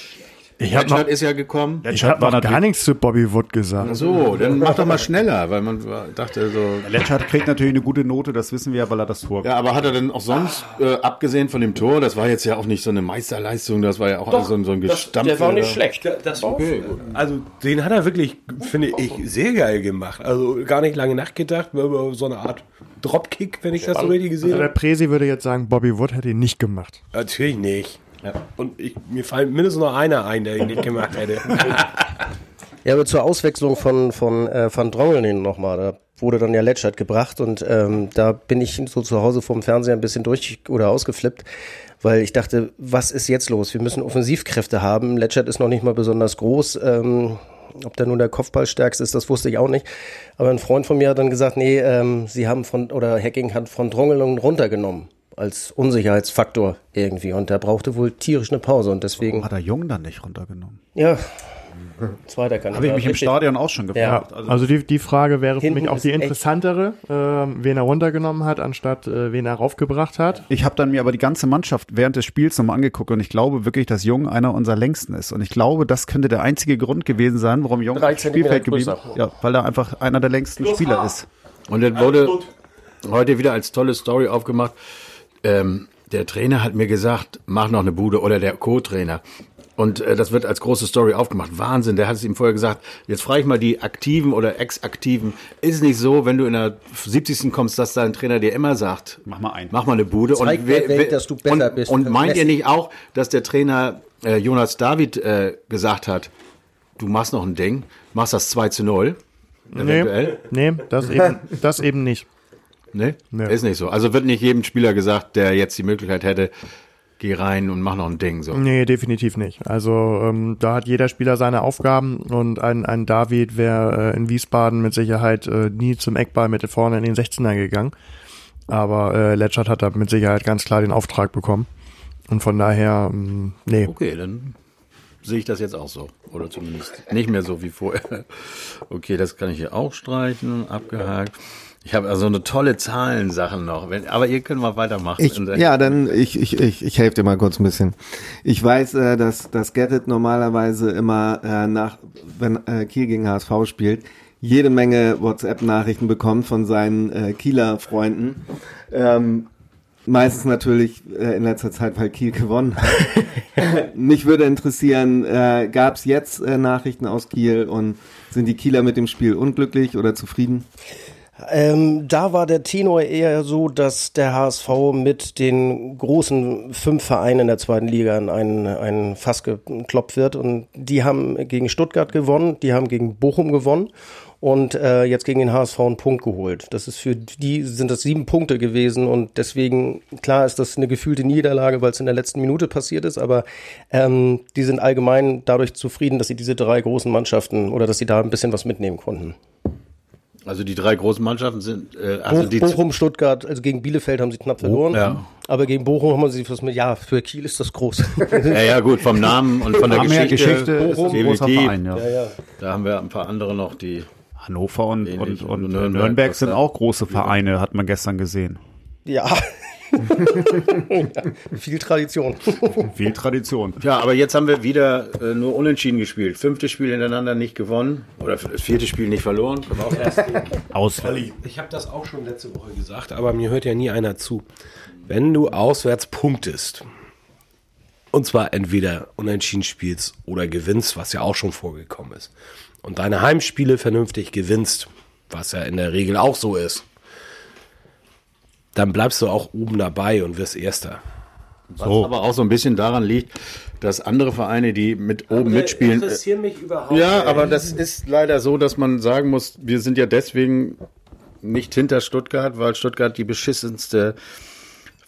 Ich habe noch, ist ja gekommen. Ich habe noch gar nichts zu Bobby Wood gesagt. Ach so, dann mach doch mal schneller, weil man dachte so. Letschert kriegt natürlich eine gute Note, das wissen wir ja, weil er das Tor. Ja, aber hat er denn auch sonst, äh, abgesehen von dem Tor, das war jetzt ja auch nicht so eine Meisterleistung, das war ja auch doch, so, ein, so ein Gestampf. Der war auch nicht schlecht. Das war okay, gut. Also den hat er wirklich, finde ich, sehr geil gemacht. Also gar nicht lange nachgedacht, so eine Art Dropkick, wenn ich das so richtig gesehen also habe. Der Presi würde jetzt sagen, Bobby Wood hätte ihn nicht gemacht. Natürlich nicht. Ja. Und ich, mir fällt mindestens noch einer ein, der ihn nicht gemacht hätte. ja, aber zur Auswechslung von, von äh, Van Drongelen nochmal. Da wurde dann ja Letschert gebracht und ähm, da bin ich so zu Hause vorm Fernseher ein bisschen durch oder ausgeflippt, weil ich dachte, was ist jetzt los? Wir müssen Offensivkräfte haben. Letschert ist noch nicht mal besonders groß. Ähm, ob der nun der Kopfballstärkste ist, das wusste ich auch nicht. Aber ein Freund von mir hat dann gesagt, nee, ähm, sie haben von, oder Hacking hat von Drongelungen runtergenommen als Unsicherheitsfaktor irgendwie. Und der brauchte wohl tierisch eine Pause und deswegen. Warum hat er Jung dann nicht runtergenommen? Ja, Zweiter Kandidat. Habe ich mich im. Stadion auch schon gefragt. Ja, also die, die Frage wäre für Hinten mich auch die ist interessantere, äh, wen er runtergenommen hat, anstatt äh, wen er raufgebracht hat. Ich habe dann mir aber die ganze Mannschaft während des Spiels nochmal angeguckt und ich glaube wirklich, dass Jung einer unserer längsten ist. Und ich glaube, das könnte der einzige Grund gewesen sein, warum Jung im Spielfeld geblieben größer. Ja, weil er einfach einer der längsten Spieler ist. Und das wurde heute wieder als tolle Story aufgemacht. Ähm, der Trainer hat mir gesagt, mach noch eine Bude oder der Co-Trainer. Und äh, das wird als große Story aufgemacht. Wahnsinn, der hat es ihm vorher gesagt. Jetzt frage ich mal die Aktiven oder Ex-Aktiven. Ist es nicht so, wenn du in der 70. kommst, dass dein Trainer dir immer sagt, Mach mal ein. Mach mal eine Bude. Zeig und der wer- Welt, dass du besser und, bist. Und meint ihr nicht auch, dass der Trainer äh, Jonas David äh, gesagt hat, du machst noch ein Ding, machst das 2 zu 0? Eventuell? Nee, nee das, eben, das eben nicht. Nee? Nee. Ist nicht so. Also wird nicht jedem Spieler gesagt, der jetzt die Möglichkeit hätte, geh rein und mach noch ein Ding. So. Nee, definitiv nicht. Also ähm, da hat jeder Spieler seine Aufgaben und ein, ein David wäre äh, in Wiesbaden mit Sicherheit äh, nie zum Eckball mit vorne in den 16er gegangen. Aber äh, Letschert hat da mit Sicherheit ganz klar den Auftrag bekommen. Und von daher, ähm, nee. Okay, dann sehe ich das jetzt auch so. Oder zumindest nicht mehr so wie vorher. Okay, das kann ich hier auch streichen, abgehakt. Ich habe also eine tolle Zahlensachen noch. Wenn, aber ihr könnt mal weitermachen. Ich, ja, dann ich, ich, ich, ich helfe dir mal kurz ein bisschen. Ich weiß, äh, dass, dass Gerrit normalerweise immer äh, nach, wenn äh, Kiel gegen HSV spielt, jede Menge WhatsApp-Nachrichten bekommt von seinen äh, Kieler Freunden. Ähm, meistens natürlich äh, in letzter Zeit, weil Kiel gewonnen hat. Mich würde interessieren, äh, gab es jetzt äh, Nachrichten aus Kiel und sind die Kieler mit dem Spiel unglücklich oder zufrieden? Ähm, da war der Tenor eher so, dass der HSV mit den großen fünf Vereinen in der zweiten Liga in einen, einen Fass gekloppt wird. Und die haben gegen Stuttgart gewonnen, die haben gegen Bochum gewonnen und äh, jetzt gegen den HSV einen Punkt geholt. Das ist für die sind das sieben Punkte gewesen und deswegen klar ist das eine gefühlte Niederlage, weil es in der letzten Minute passiert ist, aber ähm, die sind allgemein dadurch zufrieden, dass sie diese drei großen Mannschaften oder dass sie da ein bisschen was mitnehmen konnten. Also die drei großen Mannschaften sind äh, also die Bochum, Stuttgart, also gegen Bielefeld haben sie knapp verloren. ja. Aber gegen Bochum haben sie was mit, ja, für Kiel ist das groß. Ja, ja, gut, vom Namen und von der Geschichte. Geschichte ist es ein großer. Verein, ja. ja. Da haben wir ein paar andere noch, die. Hannover und, und, und, Und Nürnberg, Nürnberg, was sind auch große Vereine, hat man gestern gesehen. Ja. Viel Tradition. Viel Tradition. Ja, aber jetzt haben wir wieder äh, nur unentschieden gespielt. Fünftes Spiel hintereinander nicht gewonnen. Oder das vierte Spiel nicht verloren. Ausfall. Ich habe das auch schon letzte Woche gesagt, aber mir hört ja nie einer zu. Wenn du auswärts punktest, und zwar entweder unentschieden spielst oder gewinnst, was ja auch schon vorgekommen ist, und deine Heimspiele vernünftig gewinnst, was ja in der Regel auch so ist, dann bleibst du auch oben dabei und wirst Erster. Was aber auch so ein bisschen daran liegt, dass andere Vereine, die mit oben mitspielen. äh, mich überhaupt Ja, aber das ist leider so, dass man sagen muss, wir sind ja deswegen nicht hinter Stuttgart, weil Stuttgart die beschissenste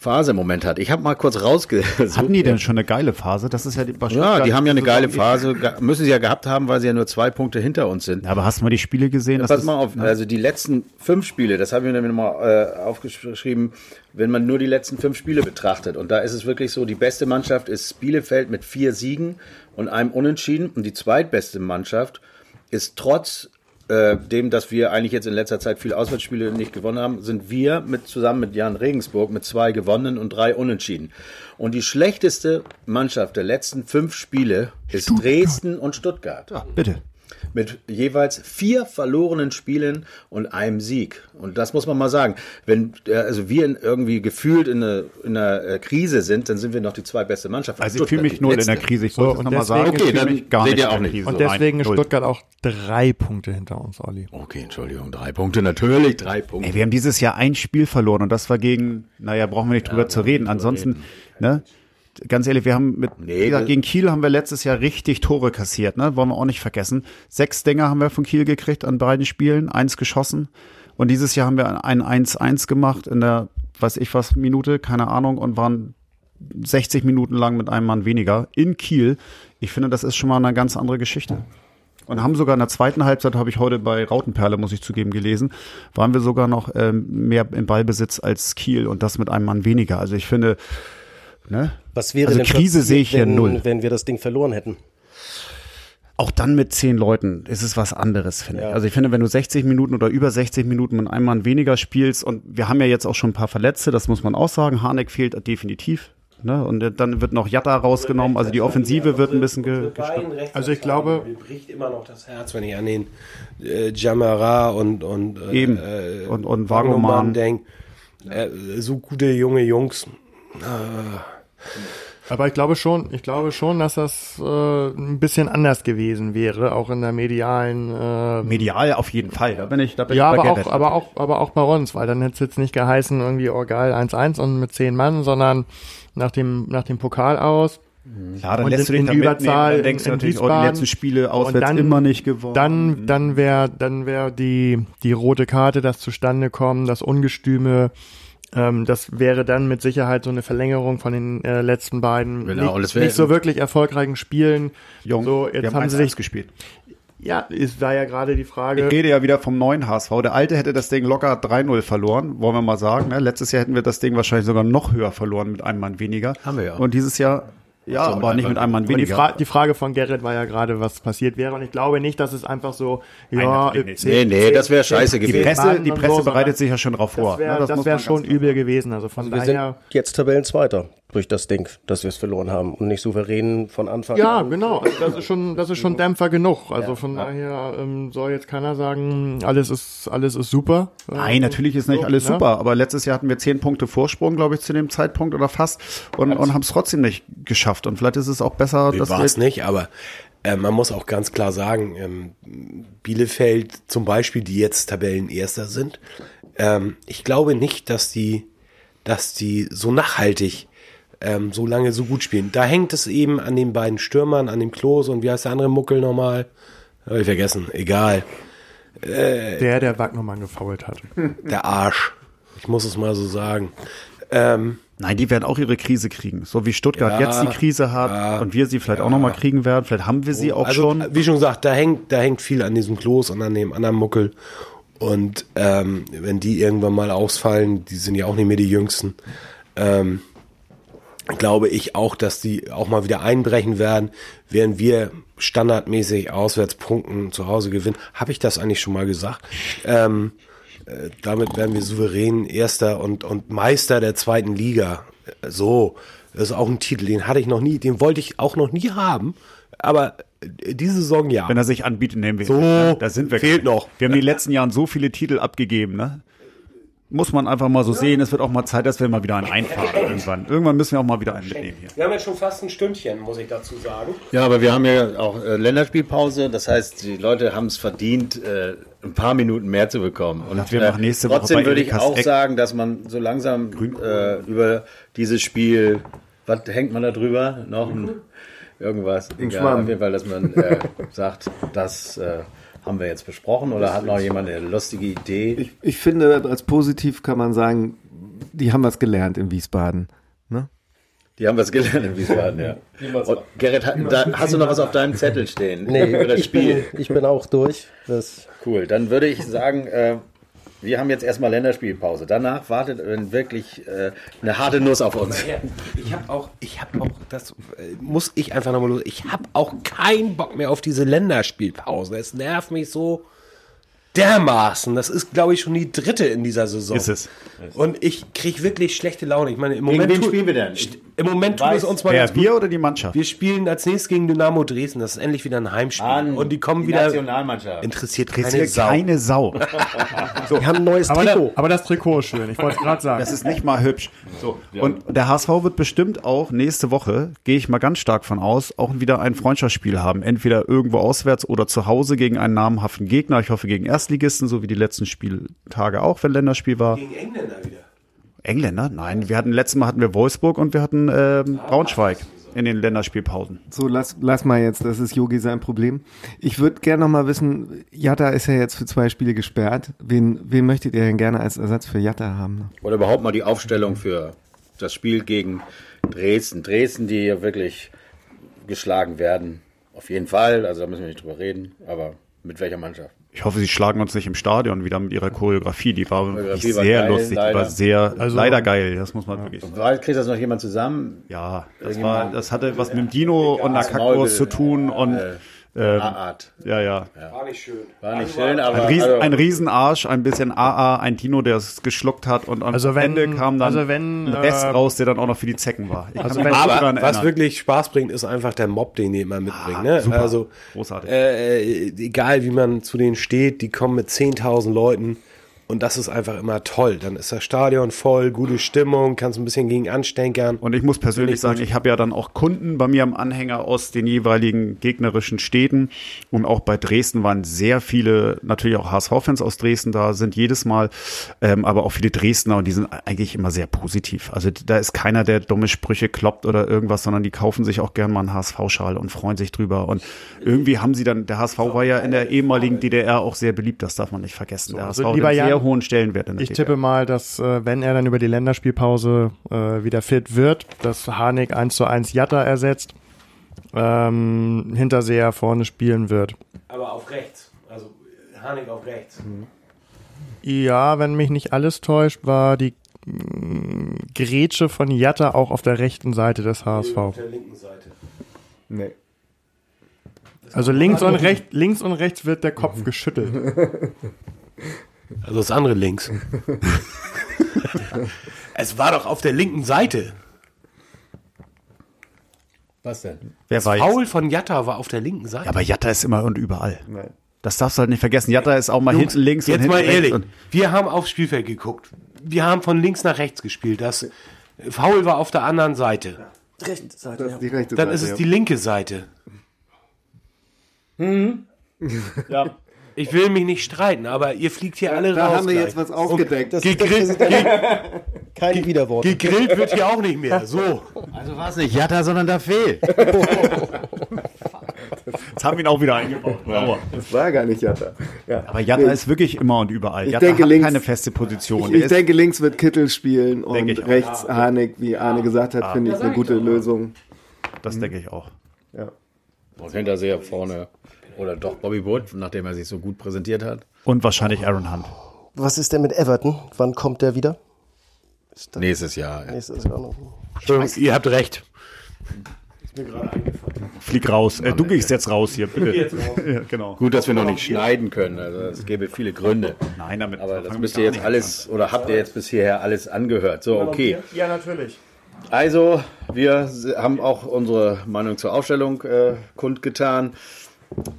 Phase im Moment hat. Ich habe mal kurz rausgesucht. Hatten die denn schon eine geile Phase? Das ist ja die Ja, die haben ja eine geile Phase, müssen sie ja gehabt haben, weil sie ja nur zwei Punkte hinter uns sind. Ja, aber hast du mal die Spiele gesehen? Das Pass mal auf, also die letzten fünf Spiele, das habe ich mir nochmal äh, aufgeschrieben, wenn man nur die letzten fünf Spiele betrachtet. Und da ist es wirklich so, die beste Mannschaft ist Bielefeld mit vier Siegen und einem Unentschieden. Und die zweitbeste Mannschaft ist trotz äh, dem, dass wir eigentlich jetzt in letzter Zeit viele Auswärtsspiele nicht gewonnen haben, sind wir mit zusammen mit Jan Regensburg mit zwei gewonnenen und drei Unentschieden. Und die schlechteste Mannschaft der letzten fünf Spiele ist Dresden und Stuttgart Ja, bitte. Mit jeweils vier verlorenen Spielen und einem Sieg. Und das muss man mal sagen. Wenn äh, also wir in, irgendwie gefühlt in, eine, in einer äh, Krise sind, dann sind wir noch die zweitbeste Mannschaft. Also ich fühle mich null in der Krise. Ich wollte So, es und nochmal sagen. Okay, fühle dann mich gar seht nicht ihr auch der nicht. Krise. Und deswegen Nein, ist. Stuttgart auch drei Punkte hinter uns, Olli. Okay, Entschuldigung, drei Punkte natürlich, drei Punkte. Ey, wir haben dieses Jahr ein Spiel verloren und das war gegen, naja, brauchen wir nicht drüber zu reden. Ansonsten, ne? Ganz ehrlich, wir haben mit, Nee, gesagt, gegen Kiel haben wir letztes Jahr richtig Tore kassiert, ne? Wollen wir auch nicht vergessen. Sechs Dinger haben wir von Kiel gekriegt an beiden Spielen, eins geschossen. Und dieses Jahr haben wir ein 1-1 gemacht in der, weiß ich was, Minute, keine Ahnung, und waren 60 Minuten lang mit einem Mann weniger in Kiel. Ich finde, das ist schon mal eine ganz andere Geschichte. Und haben sogar in der zweiten Halbzeit, habe ich heute bei Rautenperle, muss ich zugeben, gelesen, waren wir sogar noch ähm, mehr im Ballbesitz als Kiel und das mit einem Mann weniger. Also ich finde, ne? Was wäre Also denn Krise passiert, sehe ich hier wenn, null. wenn wir das Ding verloren hätten? auch dann mit zehn Leuten ist es was anderes, finde ich. Also ich finde, wenn du 60 Minuten oder über 60 Minuten mit einem Mann weniger spielst und wir haben ja jetzt auch schon ein paar Verletzte, das muss man auch sagen. Harnik fehlt definitiv. Ne? Und dann wird noch Jatta rausgenommen, also die Offensive wird ein bisschen ge Also ich glaube- mir bricht immer noch das Herz, wenn ich an den äh, Jamara und und äh, Eben. äh, Und- und Wagnermann Wagnermann. denk. Äh, so gute junge Jungs. Aber ich glaube schon, ich glaube schon, dass das äh, ein bisschen anders gewesen wäre, auch in der medialen äh, medial auf jeden Fall. Da bin ich, da bin Ja, ich aber auch, aber auch, aber auch bei uns, weil dann hätte es jetzt nicht geheißen, irgendwie, geil, 1-1 und mit 10 Mann, sondern nach dem, nach dem Pokal aus. Klar, dann und lässt du in- dich in Überzahl dann denkst du in- in natürlich, oh, die letzten Spiele auswärts dann- immer nicht gewonnen. Dann, dann wäre, dann wäre die, die rote Karte, das zustande kommen, das Ungestüme, ähm, das wäre dann mit Sicherheit so eine Verlängerung von den äh, letzten beiden Genau, nicht, nicht so wirklich erfolgreichen Spielen. Jung, so, wir jetzt haben haben sie 1-1 sich, gespielt. ja, ist da ja gerade die Frage. Ich rede ja wieder vom neuen HSV. Der alte hätte das Ding locker 3-0 verloren, wollen wir mal sagen. Ne? Letztes Jahr hätten wir das Ding wahrscheinlich sogar noch höher verloren mit einem Mann weniger. Haben wir ja. Und dieses Jahr, ja, So, aber nicht mit einem Mann Und die, weniger. Fra die Frage von Gerrit war ja gerade, was passiert wäre. Und ich glaube nicht, dass es einfach so, ja, natürlich nicht. Nee, nee, das wäre scheiße die gewesen. Presse, Mann die Presse so, bereitet sich ja schon drauf vor. Das wäre ne? wär schon übel gewesen. Also von Wir sind daher. jetzt Tabellenzweiter durch das Ding, dass wir es verloren haben und nicht souverän von Anfang Ja, an. genau. Also das ist schon, das ist schon Dämpfer genug. Also von daher ähm, soll jetzt keiner sagen, alles ist, alles ist super. Nein, natürlich ist nicht so, alles ne? super, aber letztes Jahr hatten wir zehn Punkte Vorsprung, glaube ich, zu dem Zeitpunkt oder fast und, und haben es trotzdem nicht geschafft. Und vielleicht ist es auch besser, dass war es nicht, aber äh, man muss auch ganz klar sagen, ähm, Bielefeld zum Beispiel, die jetzt Tabellenerster sind, ähm, ich glaube nicht, dass die, dass die so nachhaltig ähm, so lange so gut spielen. Da hängt es eben an den beiden Stürmern, an dem Klos und wie heißt der andere Muckel nochmal? Habe ich vergessen, egal. Der, der Wagnermann gefault hat. Der Arsch. Ich muss es mal so sagen. Ähm, Nein, die werden auch ihre Krise kriegen. So wie Stuttgart Ja, jetzt die Krise hat und wir sie vielleicht auch nochmal kriegen werden. Vielleicht haben wir sie auch also, schon. Wie schon gesagt, da hängt, da hängt viel an diesem Klos und an dem anderen Muckel. Und ähm, wenn die irgendwann mal ausfallen, die sind ja auch nicht mehr die Jüngsten, ähm, glaube ich auch, dass die auch mal wieder einbrechen werden, während wir standardmäßig auswärts punkten, zu Hause gewinnen. Habe ich das eigentlich schon mal gesagt? Ähm, äh, damit werden wir souverän Erster und, und Meister der zweiten Liga. Äh, So, das ist auch ein Titel, den hatte ich noch nie, den wollte ich auch noch nie haben. Aber äh, diese Saison ja. Wenn er sich anbietet, nehmen wir So? Da sind wir. fehlt noch. Wir haben in den letzten Jahren so viele Titel abgegeben, ne? Muss man einfach mal so sehen. Es wird auch mal Zeit, dass wir mal wieder einen einfahren irgendwann. Irgendwann müssen wir auch mal wieder einen mitnehmen hier. Wir haben jetzt schon fast ein Stündchen, muss ich dazu sagen. Ja, aber wir haben ja auch äh, Länderspielpause. Das heißt, die Leute haben es verdient, äh, ein paar Minuten mehr zu bekommen. Und wir machen nächste Woche trotzdem würde ich auch Eck- sagen, dass man so langsam äh, über dieses Spiel, was hängt man da drüber? Noch ein, irgendwas. Egal, auf jeden Fall, dass man äh, sagt, das äh, haben wir jetzt besprochen oder hat noch jemand eine lustige Idee? Ich, ich finde, als positiv kann man sagen, die haben was gelernt in Wiesbaden. Ne? Die haben was gelernt in Wiesbaden, ja. Und Gerrit, hast du noch was auf deinem Zettel stehen? Nee, über das ich Spiel. bin, ich bin auch durch. Das, Cool, dann würde ich sagen, äh, wir haben jetzt erstmal Länderspielpause. Danach wartet wirklich äh, eine harte Nuss auf uns. Ich habe auch, ich habe auch, das äh, muss ich einfach nochmal los. Ich habe auch keinen Bock mehr auf diese Länderspielpause. Es nervt mich so dermaßen. Das ist, glaube ich, schon die dritte in dieser Saison. Ist es. Und ich kriege wirklich schlechte Laune. Ich meine, im Gegen Moment, wen tu- spielen wir denn? Im Moment tut es uns mal gut. wir oder die Mannschaft? Wir spielen als nächstes gegen Dynamo Dresden. Das ist endlich wieder ein Heimspiel. und die kommen wieder. Nationalmannschaft. Interessiert keine Interessiert Sau. keine Sau. wir haben ein neues Aber, Trikot. da, aber das Trikot ist schön. Ich wollte es gerade sagen. Das ist nicht mal hübsch. So. Und der HSV wird bestimmt auch nächste Woche, gehe ich mal ganz stark von aus, auch wieder ein Freundschaftsspiel haben. Entweder irgendwo auswärts oder zu Hause gegen einen namhaften Gegner. Ich hoffe gegen Erstligisten, so wie die letzten Spieltage auch, wenn Länderspiel war. Gegen Engländer wieder. Engländer? Nein, wir hatten letztes Mal hatten wir Wolfsburg und wir hatten ähm, Braunschweig in den Länderspielpausen. So, lass, lass mal jetzt, das ist Yogi sein Problem. Ich würde gerne noch mal wissen, Jatta ist ja jetzt für zwei Spiele gesperrt. Wen, wen möchtet ihr denn gerne als Ersatz für Jatta haben? Oder überhaupt mal die Aufstellung für das Spiel gegen Dresden. Dresden, die ja wirklich geschlagen werden. Auf jeden Fall, also da müssen wir nicht drüber reden. Aber mit welcher Mannschaft? Ich hoffe, sie schlagen uns nicht im Stadion wieder mit ihrer Choreografie. Die war wirklich Choreografie war sehr geil, lustig, die leider. war sehr Also- leider geil. Das muss man wirklich. Weil, Kriegt das noch jemand zusammen? Ja, das war, das hatte was mit dem Dino und Nakakos zu tun und Ähm, Art. ja, ja. War nicht schön. War nicht schön, aber Ein, Riesen, also, ein Riesenarsch, ein bisschen AA, ein Tino, der es geschluckt hat und am Also wenn- Ende kam dann also wenn, ein Rest äh, raus, der dann auch noch für die Zecken war. Ich Also wenn- Aber was erinnern. wirklich Spaß bringt, ist einfach der Mob, den die immer mitbringen. ne? super. Also Großartig. äh, egal wie man zu denen steht, die kommen mit 10.000 Leuten und das ist einfach immer toll. Dann ist das Stadion voll, gute Stimmung, kannst ein bisschen gegen anstänkern. Und ich muss persönlich sagen, ich habe ja dann auch Kunden bei mir am Anhänger aus den jeweiligen gegnerischen Städten. Und auch bei Dresden waren sehr viele, natürlich auch HSV-Fans aus Dresden da, sind jedes Mal, ähm, aber auch viele Dresdner und die sind eigentlich immer sehr positiv. Also da ist keiner, der dumme Sprüche kloppt oder irgendwas, sondern die kaufen sich auch gern mal einen HSV-Schal und freuen sich drüber. Und irgendwie haben sie dann, der HSV war ja in der ehemaligen DDR auch sehr beliebt, das darf man nicht vergessen. der HSV also lieber einen sehr hohen Stellenwert in der Ich DDR. tippe mal, dass äh, wenn er dann über die Länderspielpause äh, wieder fit wird, dass Harnik 1 zu 1 Jatta ersetzt, ähm, Hinterseher vorne spielen wird. Aber auf rechts. Also Harnik auf rechts. Ja, wenn mich nicht alles täuscht, war die mh, Grätsche von Jatta auch auf der rechten Seite des HSV. der linken Seite. Nee. Also links und rechts, links und rechts wird der Kopf geschüttelt. Also das andere links. es war doch auf der linken Seite. was denn? Wer weiß. Paul von Jatta war auf der linken Seite. Ja, aber Jatta ist immer und überall. Das darfst du halt nicht vergessen. Jatta ist auch mal Jungs, hinten links und Jetzt hinten mal ehrlich, Und wir haben aufs Spielfeld geguckt. Wir haben von links nach rechts gespielt. Das Foul war auf der anderen Seite. Rechte Seite, Das ist die rechte Dann Seite. ist es ja. die linke Seite. Ja. Ich will mich nicht streiten, aber ihr fliegt hier alle Da raus. haben wir gleich. jetzt was aufgedeckt. Gegrillt, ge Keine Widerworte. gegrillt wird hier auch nicht mehr. So. Also war es nicht Jatta, sondern da fehlt. Jetzt haben wir ihn auch wieder eingebaut. Sauber. Das war gar nicht Jatta. Ja. Aber Jatta ist wirklich immer und überall. Ich Jatta denke, hat links- keine feste Position. Ich, ich denke, links wird Kittel spielen und Denke ich auch. rechts Harnik, wie Arne gesagt hat, finde ich eine gute Lösung. das denke ich auch. Ja. Und Hinterseher vorne. Oder doch Bobby Wood, nachdem er sich so gut präsentiert hat. Und wahrscheinlich Aaron Hunt. Was ist denn mit Everton? Wann kommt der wieder? Nächstes Jahr. ja. Nächstes Jahr noch. Entschuldigung, ihr habt recht. Flieg raus. Äh, du gehst jetzt raus hier, bitte. ja, genau. Gut, dass wir noch nicht schneiden können. Also es gäbe viele Gründe. Nein, damit Aber das müsst ihr jetzt nicht alles, oder habt ihr jetzt bis hierher alles angehört. So, okay. Ja, natürlich. Also, wir haben auch unsere Meinung zur Aufstellung äh, kundgetan.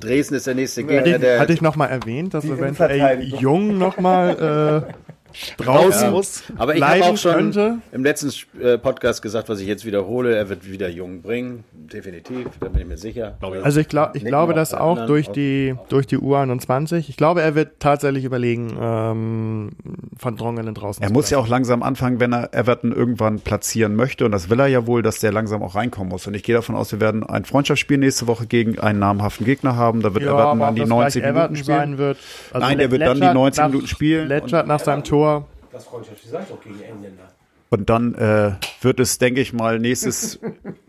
Dresden ist der nächste Hatte Gegner, ich, der hatte ich nochmal erwähnt, dass eventuell. Jung nochmal äh, draußen muss, Aber ich habe auch schon könnte. im letzten äh, Podcast gesagt, was ich jetzt wiederhole. Er wird wieder Jung bringen. Definitiv, da bin ich mir sicher. Also ich, glaub, ich glaube das auch anderen durch die, durch die U21. Ich glaube, er wird tatsächlich überlegen, ähm, von Drongelen draußen Er zu muss ja auch langsam anfangen, wenn er Everton irgendwann platzieren möchte. Und das will er ja wohl, dass der langsam auch reinkommen muss. Und ich gehe davon aus, wir werden ein Freundschaftsspiel nächste Woche gegen einen namhaften Gegner haben. Da wird Ja, Everton an ob die das 90 gleich Minuten spielen. wird. Also Nein, der wird dann die Letschert 90 nach- Minuten spielen. Letschert nach seinem Tor. Das Freundschaftsspiel sagt doch gegen Engländer. Und dann äh, wird es, denke ich mal, nächstes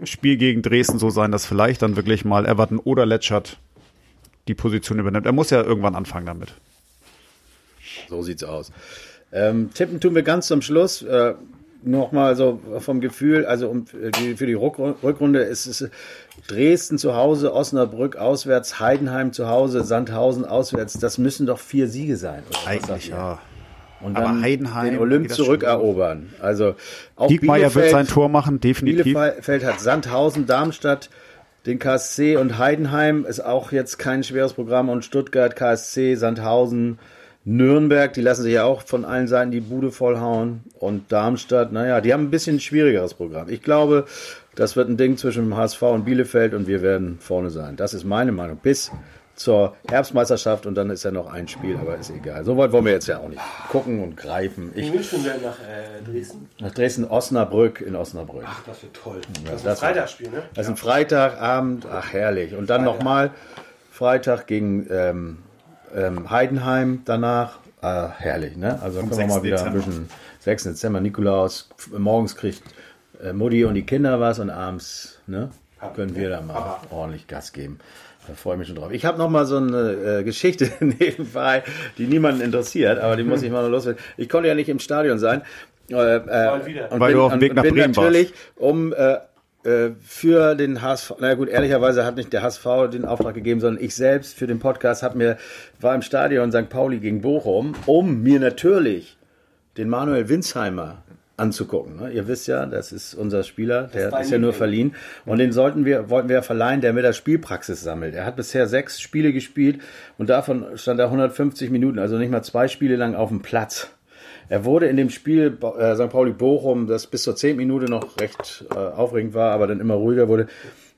Spiel gegen Dresden so sein, dass vielleicht dann wirklich mal Everton oder Letschert die Position übernimmt. Er muss ja irgendwann anfangen damit. So sieht's aus. Ähm, tippen tun wir ganz zum Schluss. Äh, Nochmal so vom Gefühl, also um, die, für die Rückrunde ist es Dresden zu Hause, Osnabrück auswärts, Heidenheim zu Hause, Sandhausen auswärts. Das müssen doch vier Siege sein. oder Eigentlich ja. Und Aber dann Heidenheim, den Olymp zurückerobern. Also auch Diekmeyer wird Bielefeld- sein Tor machen, definitiv. Bielefeld hat Sandhausen, Darmstadt, den KSC und Heidenheim ist auch jetzt kein schweres Programm und Stuttgart, KSC, Sandhausen, Nürnberg, die lassen sich ja auch von allen Seiten die Bude vollhauen und Darmstadt, naja, die haben ein bisschen schwierigeres Programm. Ich glaube, das wird ein Ding zwischen dem HSV und Bielefeld und wir werden vorne sein. Das ist meine Meinung. Bis zur Herbstmeisterschaft und dann ist ja noch ein Spiel, aber ist egal. So weit wollen wir jetzt ja auch nicht gucken und greifen. Ich, Wie denn nach äh, Dresden? nach Dresden, Osnabrück in Osnabrück. Das wird toll. Das, das ist ein Freitagsspiel, ne? Das ist ein Freitagabend, ach herrlich. Und dann nochmal Freitag gegen ähm, ähm, Heidenheim danach. Ah, herrlich, ne? Also dann können wir 6. mal wieder ein Dezember. bisschen 6. Dezember, Nikolaus. Morgens kriegt äh, Mutti und die Kinder was und abends, ne? Können wir da mal ordentlich Gas geben. Da freue ich mich schon drauf. Ich habe noch mal so eine äh, Geschichte nebenbei, die niemanden interessiert, aber die muss ich mal noch loswerden. Ich konnte ja nicht im Stadion sein. Äh, äh, und Weil bin, du auf dem Weg nach bin Bremen warst. natürlich um äh, äh, für den HSV, na gut, ehrlicherweise hat nicht der HSV den Auftrag gegeben, sondern ich selbst für den Podcast hat mir, war im Stadion St. Pauli gegen Bochum, um mir natürlich den Manuel Winsheimer anzugucken. Ne? Ihr wisst ja, das ist unser Spieler, der ist ja nur verliehen. Und den sollten wir, wollten wir verleihen, der mit der Spielpraxis sammelt. Er hat bisher sechs Spiele gespielt und davon stand er 150 Minuten, also nicht mal zwei Spiele lang auf dem Platz. Er wurde in dem Spiel äh, St. Pauli Bochum, das bis zur 10. Minute noch recht äh, aufregend war, aber dann immer ruhiger wurde,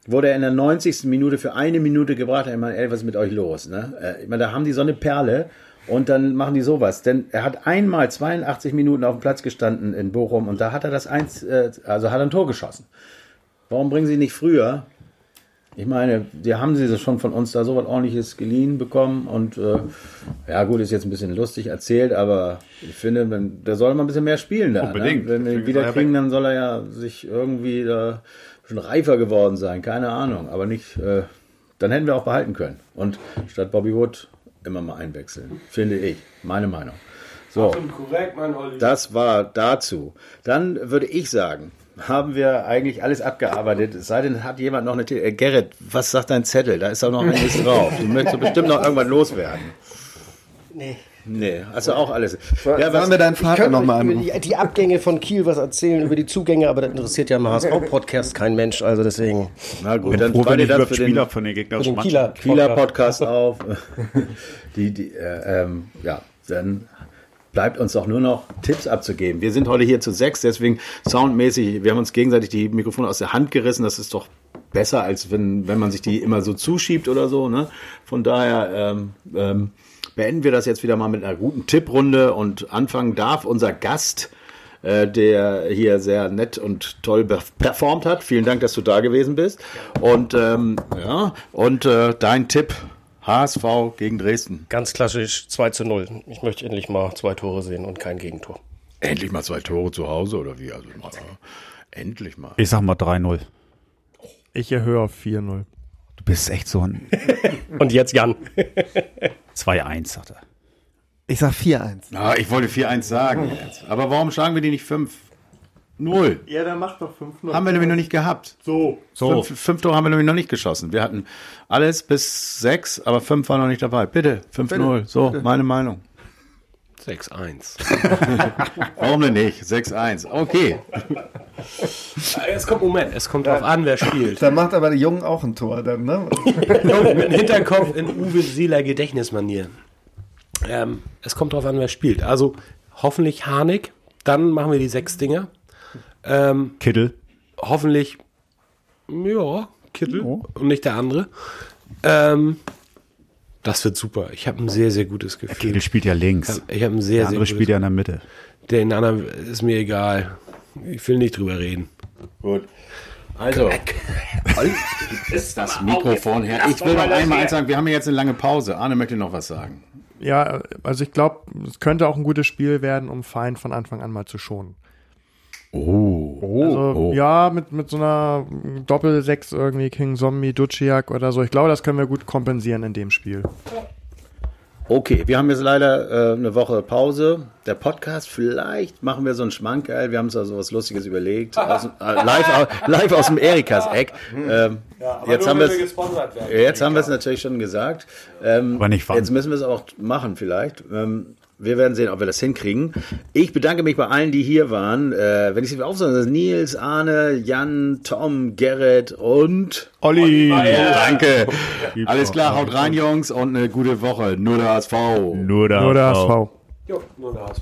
wurde er in der 90. Minute für eine Minute gebracht. Ich meine, ey, was ist mit euch los? Ne? Äh, ich meine, da haben die so eine Perle und dann machen die sowas. Denn er hat einmal 82 Minuten auf dem Platz gestanden in Bochum und da hat er das eins, äh, also hat er ein Tor geschossen. Warum bringen sie nicht früher? Ich meine, die haben sie schon von uns da so was ordentliches geliehen bekommen und äh, ja gut, ist jetzt ein bisschen lustig erzählt, aber ich finde, wenn, der soll mal ein bisschen mehr spielen da. Unbedingt. Ne? Wenn wir ihn wieder kriegen, dann soll er ja sich irgendwie da schon reifer geworden sein, keine Ahnung, aber nicht, äh, dann hätten wir auch behalten können. Und statt Bobby Wood immer mal einwechseln, finde ich, meine Meinung. So, korrekt, mein Olli. das war dazu. Dann würde ich sagen, haben wir eigentlich alles abgearbeitet. Es sei denn, hat jemand noch eine. Äh, Gerrit, was sagt dein Zettel? Da ist doch noch einiges drauf. Du möchtest bestimmt noch irgendwas loswerden. Nee. Nee, also auch alles. Ja, Sollen wir deinen Vater nochmal über an? die, die Abgänge von Kiel was erzählen, über die Zugänge, aber das interessiert ja im HSV-Podcast kein Mensch, also deswegen. Na gut, dann froh, wenn ihr ich das überhaupt für den Spieler von den Für gegnerischen den. Kieler, Kieler Podcast auf. Die, die, äh, ähm, ja, dann bleibt uns doch nur noch Tipps abzugeben. Wir sind heute hier zu sechs, deswegen soundmäßig, wir haben uns gegenseitig die Mikrofone aus der Hand gerissen. Das ist doch besser, als wenn, wenn man sich die immer so zuschiebt oder so. Ne? Von daher ähm, ähm, beenden wir das jetzt wieder mal mit einer guten Tipprunde und anfangen darf unser Gast, äh, der hier sehr nett und toll performt hat. Vielen Dank, dass du da gewesen bist. Und ähm, ja, und äh, dein Tipp HSV gegen Dresden. Ganz klassisch 2 zu 0. Ich möchte endlich mal zwei Tore sehen und kein Gegentor. Endlich mal zwei Tore zu Hause oder wie? Also mal, endlich mal. Ich sag mal 3-0. Ich erhöhe auf 4-0. Du bist echt so ein Und jetzt Jan. 2-1, sagt er. Ich sag 4-1. Ah, ich wollte 4-1 sagen jetzt. Aber warum schlagen wir die nicht 5? 0. Ja, dann mach doch 5-0. Haben wir nämlich noch nicht gehabt. So. So, Fünf, fünf Tore haben wir nämlich noch nicht geschossen. Wir hatten alles bis 6, aber 5 waren noch nicht dabei. Bitte, 5-0. So, meine Meinung. 6-1. Warum denn nicht? 6-1. Okay. Es kommt, Moment, es kommt drauf an, wer spielt. Da macht aber der Jungen auch ein Tor dann, ne? mit dem Hinterkopf in Uwe Seeler Gedächtnismanier. Ähm, es kommt drauf an, wer spielt. Also hoffentlich Harnik, dann machen wir die sechs Dinger. Ähm, Kittel. hoffentlich, ja, Kittel und nicht der andere. Ähm, das wird super. Ich habe ein sehr, sehr gutes Gefühl. Kittel spielt ja links. Ich habe ein Der sehr, sehr andere gutes spielt ja in der Mitte. Den anderen ist mir egal. Ich will nicht drüber reden. Gut. Also, ist das Mikrofon her. Ich will noch einmal eins sagen. Wir haben ja jetzt eine lange Pause. Arne möchte noch was sagen. Ja, also ich glaube, es könnte auch ein gutes Spiel werden, um Feind von Anfang an mal zu schonen. Oh. Also, ja, mit, mit so einer Doppel-Sechs irgendwie, King Zombie, Duciak oder so. Ich glaube, das können wir gut kompensieren in dem Spiel. Okay, wir haben jetzt leider äh, eine Woche Pause. Der Podcast, vielleicht machen wir so einen Schmankerl. Wir haben uns da so was Lustiges überlegt. Aus, äh, live, live aus dem Erikas Eck. Ähm, jetzt haben wir es. Jetzt haben wir es natürlich schon gesagt. Ähm, Aber nicht. Jetzt müssen wir es auch machen vielleicht. Ähm, wir werden sehen, ob wir das hinkriegen. Ich bedanke mich bei allen, die hier waren. Äh, wenn ich sie aufsage, das ist Nils, Arne, Jan, Tom, Gerrit und Olli! Danke. Alles klar, haut rein, Jungs, und eine gute Woche. Nur der HSV. Nur der, Nur der HSV. HSV. Jo, nur der HSV.